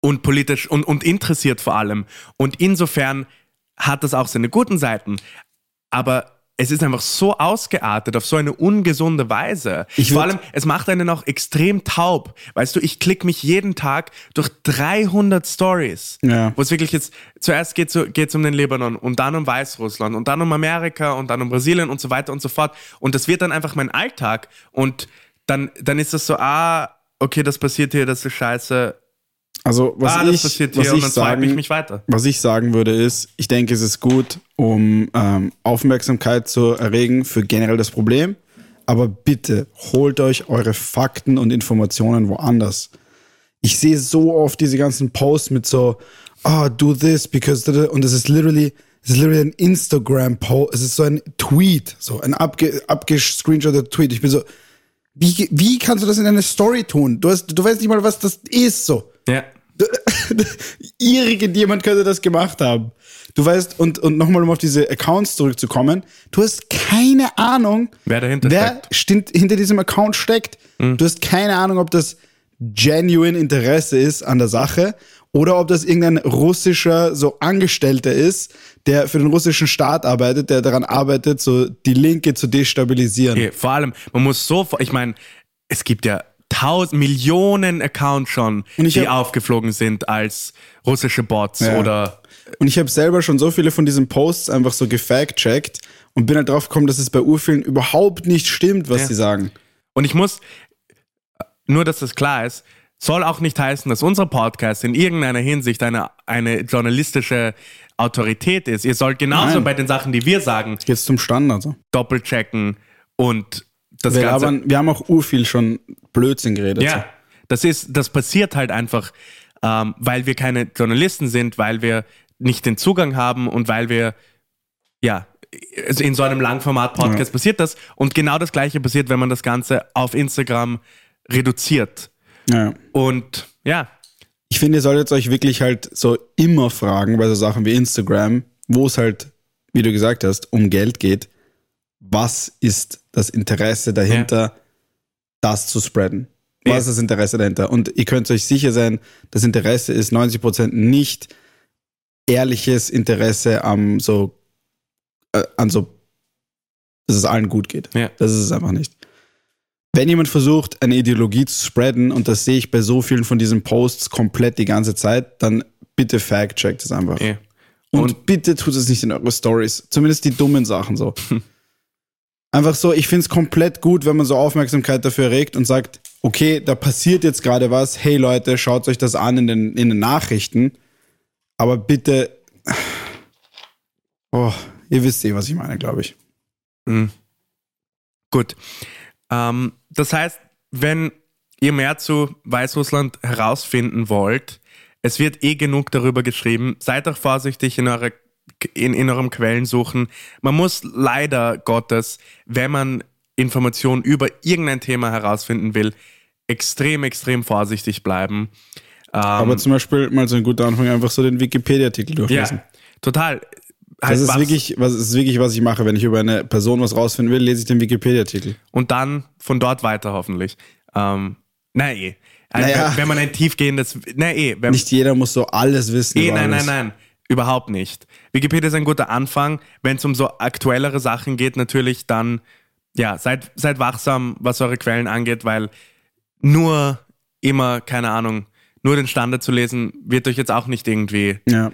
und politisch und, und interessiert vor allem. Und insofern hat das auch seine guten Seiten. Aber es ist einfach so ausgeartet auf so eine ungesunde Weise. Ich vor allem, es macht einen auch extrem taub. Weißt du, ich klicke mich jeden Tag durch 300 Stories, Ja. wo es wirklich jetzt, zuerst geht es um den Libanon und dann um Weißrussland und dann um Amerika und dann um Brasilien und so weiter und so fort. Und das wird dann einfach mein Alltag. Und dann, dann ist das so, ah, okay, das passiert hier, das ist scheiße, Also, was ah, das ich, passiert was hier und ich dann swipe sagen, ich mich weiter. was ich sagen würde, ist, ich denke, es ist gut, um ähm, Aufmerksamkeit zu erregen für generell das Problem. Aber bitte holt euch eure Fakten und Informationen woanders. Ich sehe so oft diese ganzen Posts mit so, ah, do this because und es ist literally, es ist literally ein Instagram Post, es ist so ein Tweet, so ein abge, abgescreenshotter Tweet. Ich bin so, wie, wie kannst du das in eine Story tun? Du hast, du weißt nicht mal, was das ist, so. Ja. Irgendjemand könnte das gemacht haben. Du weißt, und, und nochmal, um auf diese Accounts zurückzukommen, du hast keine Ahnung, Wer dahinter wer stimmt, hinter diesem Account steckt. Du hast keine Ahnung, ob das genuine Interesse ist an der Sache oder ob das irgendein russischer so Angestellter ist, der für den russischen Staat arbeitet, der daran arbeitet, so die Linke zu destabilisieren. Okay, vor allem, man muss so, ich meine, es gibt ja tausend Millionen Accounts schon, die hab- aufgeflogen sind als russische Bots Ja. oder Und ich habe selber schon so viele von diesen Posts einfach so gefact-checkt und bin halt drauf gekommen, dass es bei urvielen überhaupt nicht stimmt, was Ja. sie sagen. Und ich muss, nur dass das klar ist, soll auch nicht heißen, dass unser Podcast in irgendeiner Hinsicht eine, eine journalistische Autorität ist. Ihr sollt genauso Nein. bei den Sachen, die wir sagen, Jetzt zum Standard. So. doppelchecken und das Wir, Ganze. labern, wir haben auch urviel schon Blödsinn geredet. Ja, das ist, das passiert halt einfach, ähm, weil wir keine Journalisten sind, weil wir nicht den Zugang haben und weil wir, ja, also in so einem Langformat-Podcast passiert das. Und genau das Gleiche passiert, wenn man das Ganze auf Instagram reduziert. Ja. Und ja, Ich finde, ihr solltet euch wirklich halt so immer fragen bei so Sachen wie Instagram, wo es halt, wie du gesagt hast, um Geld geht. Was ist das Interesse dahinter, das zu spreaden? Was Ja. ist das Interesse dahinter? Und ihr könnt euch sicher sein, das Interesse ist 90% nicht ehrliches Interesse am so, äh, an so, dass es allen gut geht. Ja. Das ist es einfach nicht. Wenn jemand versucht, eine Ideologie zu spreaden, und das sehe ich bei so vielen von diesen Posts komplett die ganze Zeit, dann bitte fact-checkt es einfach. Und, Und- bitte tut es nicht in eure Stories. Zumindest die dummen Sachen so. Einfach so, ich finde es komplett gut, wenn man so Aufmerksamkeit dafür erregt und sagt, okay, da passiert jetzt gerade was, hey Leute, schaut euch das an in den, in den Nachrichten. Aber bitte, oh, ihr wisst eh, was ich meine, glaube ich. Mhm. Gut. Ähm, das heißt, wenn ihr mehr zu Weißrussland herausfinden wollt, es wird eh genug darüber geschrieben. Seid auch vorsichtig in, eure, in, in eurem Quellensuchen. Man muss leider Gottes, wenn man Informationen über irgendein Thema herausfinden will, extrem, extrem vorsichtig bleiben. Ähm, Aber zum Beispiel mal so ein guter Anfang, einfach so den Wikipedia-Artikel durchlesen. ja, total. Das Halt ist was- wirklich, was ist wirklich, was ich mache. Wenn ich über eine Person was rausfinden will, lese ich den Wikipedia-Artikel. und dann von dort weiter hoffentlich. Ähm, na eh. Also, Naja. wenn, man ein tiefgehendes, na eh, wenn, Nicht jeder muss so alles wissen. eh, nein, nein, alles. nein, überhaupt nicht. Wikipedia ist ein guter Anfang. Wenn es um so aktuellere Sachen geht, natürlich dann, ja, seid, seid wachsam, was eure Quellen angeht, weil nur immer, keine Ahnung, nur den Standard zu lesen, wird euch jetzt auch nicht irgendwie, Ja.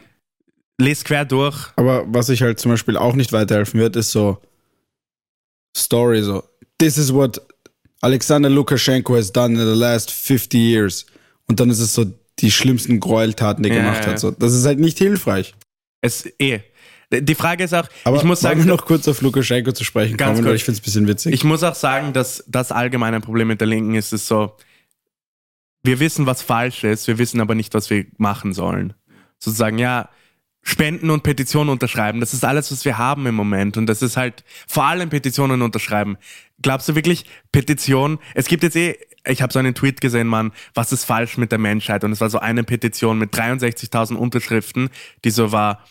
lest quer durch. Aber was ich halt zum Beispiel auch nicht weiterhelfen wird, ist so Story, so This is what Alexander Lukaschenko has done in the last 50 years. Und dann ist es so die schlimmsten Gräueltaten, die er Ja, gemacht hat. So, das ist halt nicht hilfreich. Es, eh. Die Frage ist auch, Aber ich muss sagen, wir noch kurz auf Lukaschenko zu sprechen Ganz kommen, kurz. ich finde es ein bisschen witzig. Ich muss auch sagen, dass das allgemeine Problem mit der Linken ist, ist so, wir wissen, was falsch ist, wir wissen aber nicht, was wir machen sollen. Sozusagen, ja, Spenden und Petitionen unterschreiben, das ist alles, was wir haben im Moment. Und das ist halt vor allem Petitionen unterschreiben. Glaubst du wirklich, Petition, es gibt jetzt eh, ich habe so einen Tweet gesehen, Mann, was ist falsch mit der Menschheit? Und es war so eine Petition mit 63.000 Unterschriften, die so war,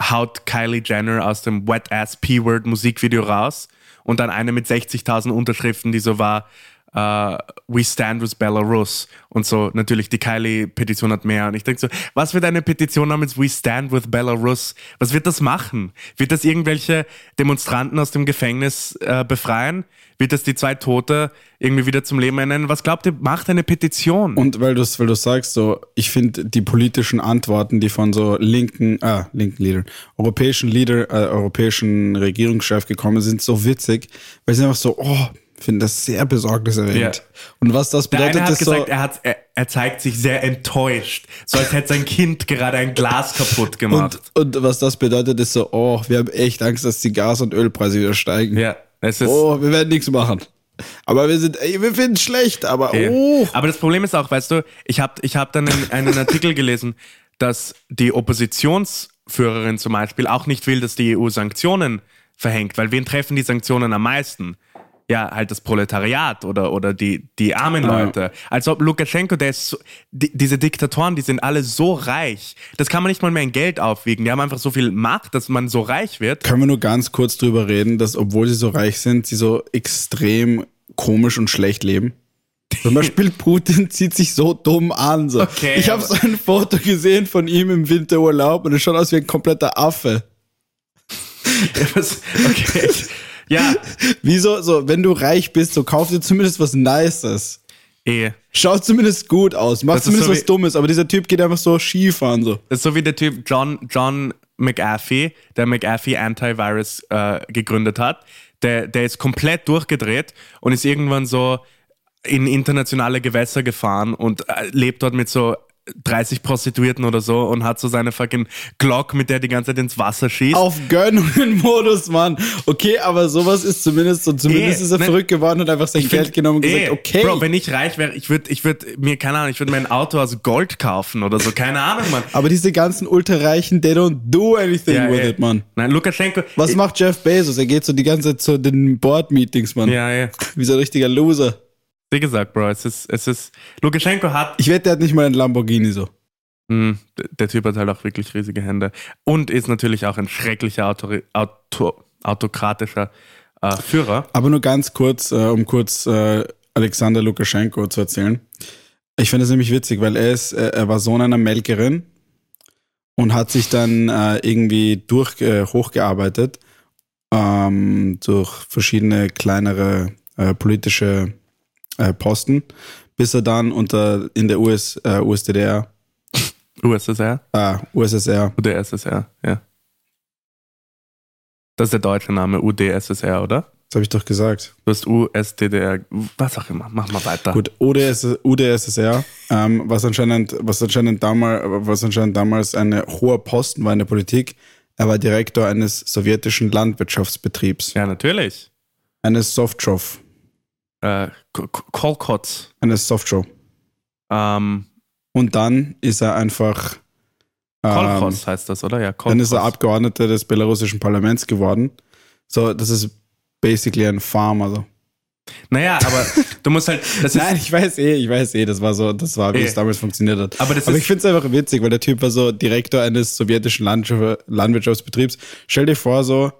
haut Kylie Jenner aus dem Wet Ass P-Word Musikvideo raus und dann eine mit 60.000 Unterschriften, die so war, äh, We Stand with Belarus und so natürlich die Kylie-Petition hat mehr und ich denke so, was wird eine Petition namens We Stand with Belarus? Was wird das machen? Wird das irgendwelche Demonstranten aus dem Gefängnis äh, befreien? Wird das die zwei Tote irgendwie wieder zum Leben ernennen? Was glaubt ihr, macht eine Petition? Und weil du weil sagst, so, ich finde die politischen Antworten, die von so linken, ah, linken Leadern, europäischen Leader, äh, europäischen Regierungschef gekommen sind, so witzig, weil sie einfach so, oh, finde das sehr besorgniserregend. Ja. Und was das Der bedeutet, eine hat ist gesagt, so, er, hat, er, er zeigt sich sehr enttäuscht, so als hätte sein Kind gerade ein Glas kaputt gemacht. und, und was das bedeutet, ist so, oh, wir haben echt Angst, dass die Gas- und Ölpreise wieder steigen. ja, es ist. Oh, wir werden nichts machen. Aber wir sind, ey, wir finden es schlecht, aber Ja. oh. Aber das Problem ist auch, weißt du, ich habe ich hab dann einen, einen Artikel gelesen, dass die Oppositionsführerin zum Beispiel auch nicht will, dass die EU Sanktionen verhängt, weil wen treffen die Sanktionen am meisten? Ja, halt das Proletariat oder, oder die, die armen Ja. Leute. Als ob Lukaschenko, der ist so, die, diese Diktatoren, die sind alle so reich. Das kann man nicht mal mehr in Geld aufwiegen. Die haben einfach so viel Macht, dass man so reich wird. Können wir nur ganz kurz drüber reden, dass obwohl sie so reich sind, sie so extrem komisch und schlecht leben? Zum Beispiel Putin zieht sich so dumm an. So. Okay, ich habe so ein Foto gesehen von ihm im Winterurlaub und es schaut aus wie ein kompletter Affe. Was- okay. Ja, Wieso, so, wenn du reich bist, so kauf dir zumindest was Nices. eh. Schaut zumindest gut aus, mach zumindest so was Dummes, aber dieser Typ geht einfach so Skifahren so. Das ist so wie der Typ John, John McAfee, der McAfee Antivirus äh, gegründet hat. Der, der ist komplett durchgedreht und ist irgendwann so in internationale Gewässer gefahren und äh, lebt dort mit so 30 Prostituierten oder so und hat so seine fucking Glock, mit der die ganze Zeit ins Wasser schießt. Auf Gönnungen-Modus, Mann. Okay, aber sowas ist zumindest so, zumindest Eh, ist er ne- verrückt geworden und einfach sein Geld find- genommen und gesagt, eh, okay. Bro, wenn ich reich wäre, ich würde ich würd mir, keine Ahnung, ich würde mir ein Auto aus Gold kaufen oder so, keine Ahnung, Mann. aber diese ganzen Ultrareichen, they don't do anything Ja, with eh. it, Mann. Nein, Lukaschenko. Was macht Jeff Bezos? Er geht so die ganze Zeit zu den Board-Meetings, Mann. Ja, ja. Wie so ein richtiger Loser. Wie gesagt, Bro, es ist, es ist, Lukaschenko hat Ich wette, der hat nicht mal einen Lamborghini so. Mm, d- Der Typ hat halt auch wirklich riesige Hände. Und ist natürlich auch ein schrecklicher Autori Auto autokratischer äh, Führer. Aber nur ganz kurz, äh, um kurz äh, Alexander Lukaschenko zu erzählen. Ich finde es nämlich witzig, weil er ist, äh, er war Sohn einer Melkerin und hat sich dann äh, irgendwie durch äh, hochgearbeitet ähm, durch verschiedene kleinere politische äh, Posten, bis er dann unter in der US, äh, USDR, USSR äh, USSR, oder SSR, ja. Das ist der deutsche Name, UdSSR, oder? das habe ich doch gesagt. Du hast USDDR, was auch immer. Mach mal weiter. Gut, UdS, UdSSR, ähm, was, anscheinend, was, anscheinend damals, was anscheinend damals ein hoher Posten war in der Politik. Er war Direktor eines sowjetischen Landwirtschaftsbetriebs, Ja, natürlich. eines Softshow, Äh, Kolkotz. eines Softshow. Ähm, Und dann ist er einfach, ähm, heißt das, oder? Ja, Kolkhoz. dann ist er Abgeordneter des belarussischen Parlaments geworden. So, das ist basically ein Farmer. So. Naja, aber du musst halt, Nein, ich weiß eh, ich weiß eh, das war so, das war, wie Eh. es damals funktioniert hat. Aber Aber ich finde es einfach witzig, weil der Typ war so Direktor eines sowjetischen Landwirtschaftsbetriebs. Stell dir vor, so,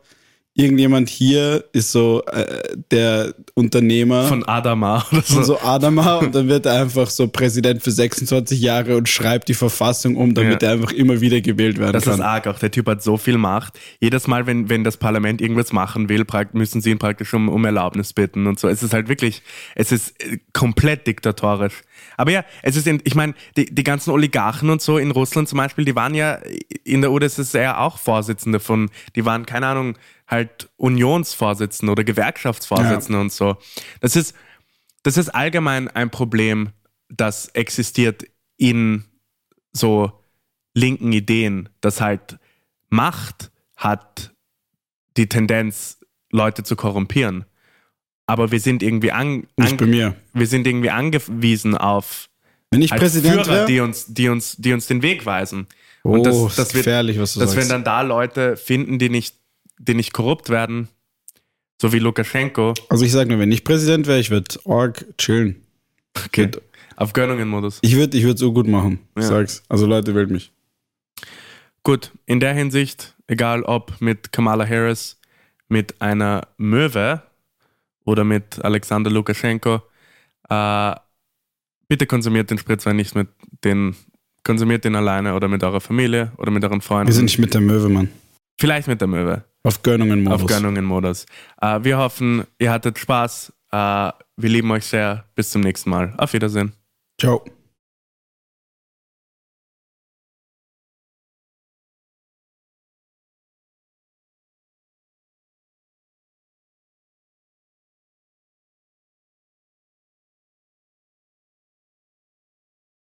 irgendjemand hier ist so äh, der Unternehmer von Adama oder so. von so Adama und dann wird er einfach so Präsident für 26 Jahre und schreibt die Verfassung um, damit Ja. er einfach immer wieder gewählt werden Das kann. ist arg auch. Der Typ hat so viel Macht. Jedes Mal, wenn, wenn das Parlament irgendwas machen will, müssen sie ihn praktisch um, um Erlaubnis bitten und so. Es ist halt wirklich, es ist äh, komplett diktatorisch. Aber ja, es ist, in, ich meine, die, die ganzen Oligarchen und so in Russland zum Beispiel, die waren ja in der UdSSR auch Vorsitzende von, die waren, keine Ahnung, halt Unionsvorsitzende oder Gewerkschaftsvorsitzende und so. Das ist, das ist allgemein ein Problem, das existiert in so linken Ideen, dass halt Macht hat die Tendenz, Leute zu korrumpieren. Aber wir sind irgendwie an, Nicht bei mir. wir sind irgendwie angewiesen auf Wenn ich halt Präsident Führer, wäre, die uns, die uns, die uns den Weg weisen. oh, Und das, das, ist wird, gefährlich, was du dass wir sagst. dann da Leute finden, die nicht, die nicht korrupt werden, so wie Lukaschenko, also ich sage nur, wenn ich Präsident wäre, ich würde arg chillen. okay. auf Gönnungen-Modus. Ich würde ich würd so gut machen, ich Ja. sag's. Also Leute, wählt mich. Gut, in der Hinsicht, egal ob mit Kamala Harris, mit einer Möwe oder mit Alexander Lukaschenko, äh, bitte konsumiert den Spritzwein nicht mit den, konsumiert den alleine oder mit eurer Familie oder mit euren Freunden. Wir sind nicht mit der Möwe, Mann. Vielleicht mit der Möwe, Auf Gönnungen-Modus. auf Gönnungen-Modus. Äh, wir hoffen, ihr hattet Spaß. Äh, wir lieben euch sehr. Bis zum nächsten Mal. Auf Wiedersehen. Ciao.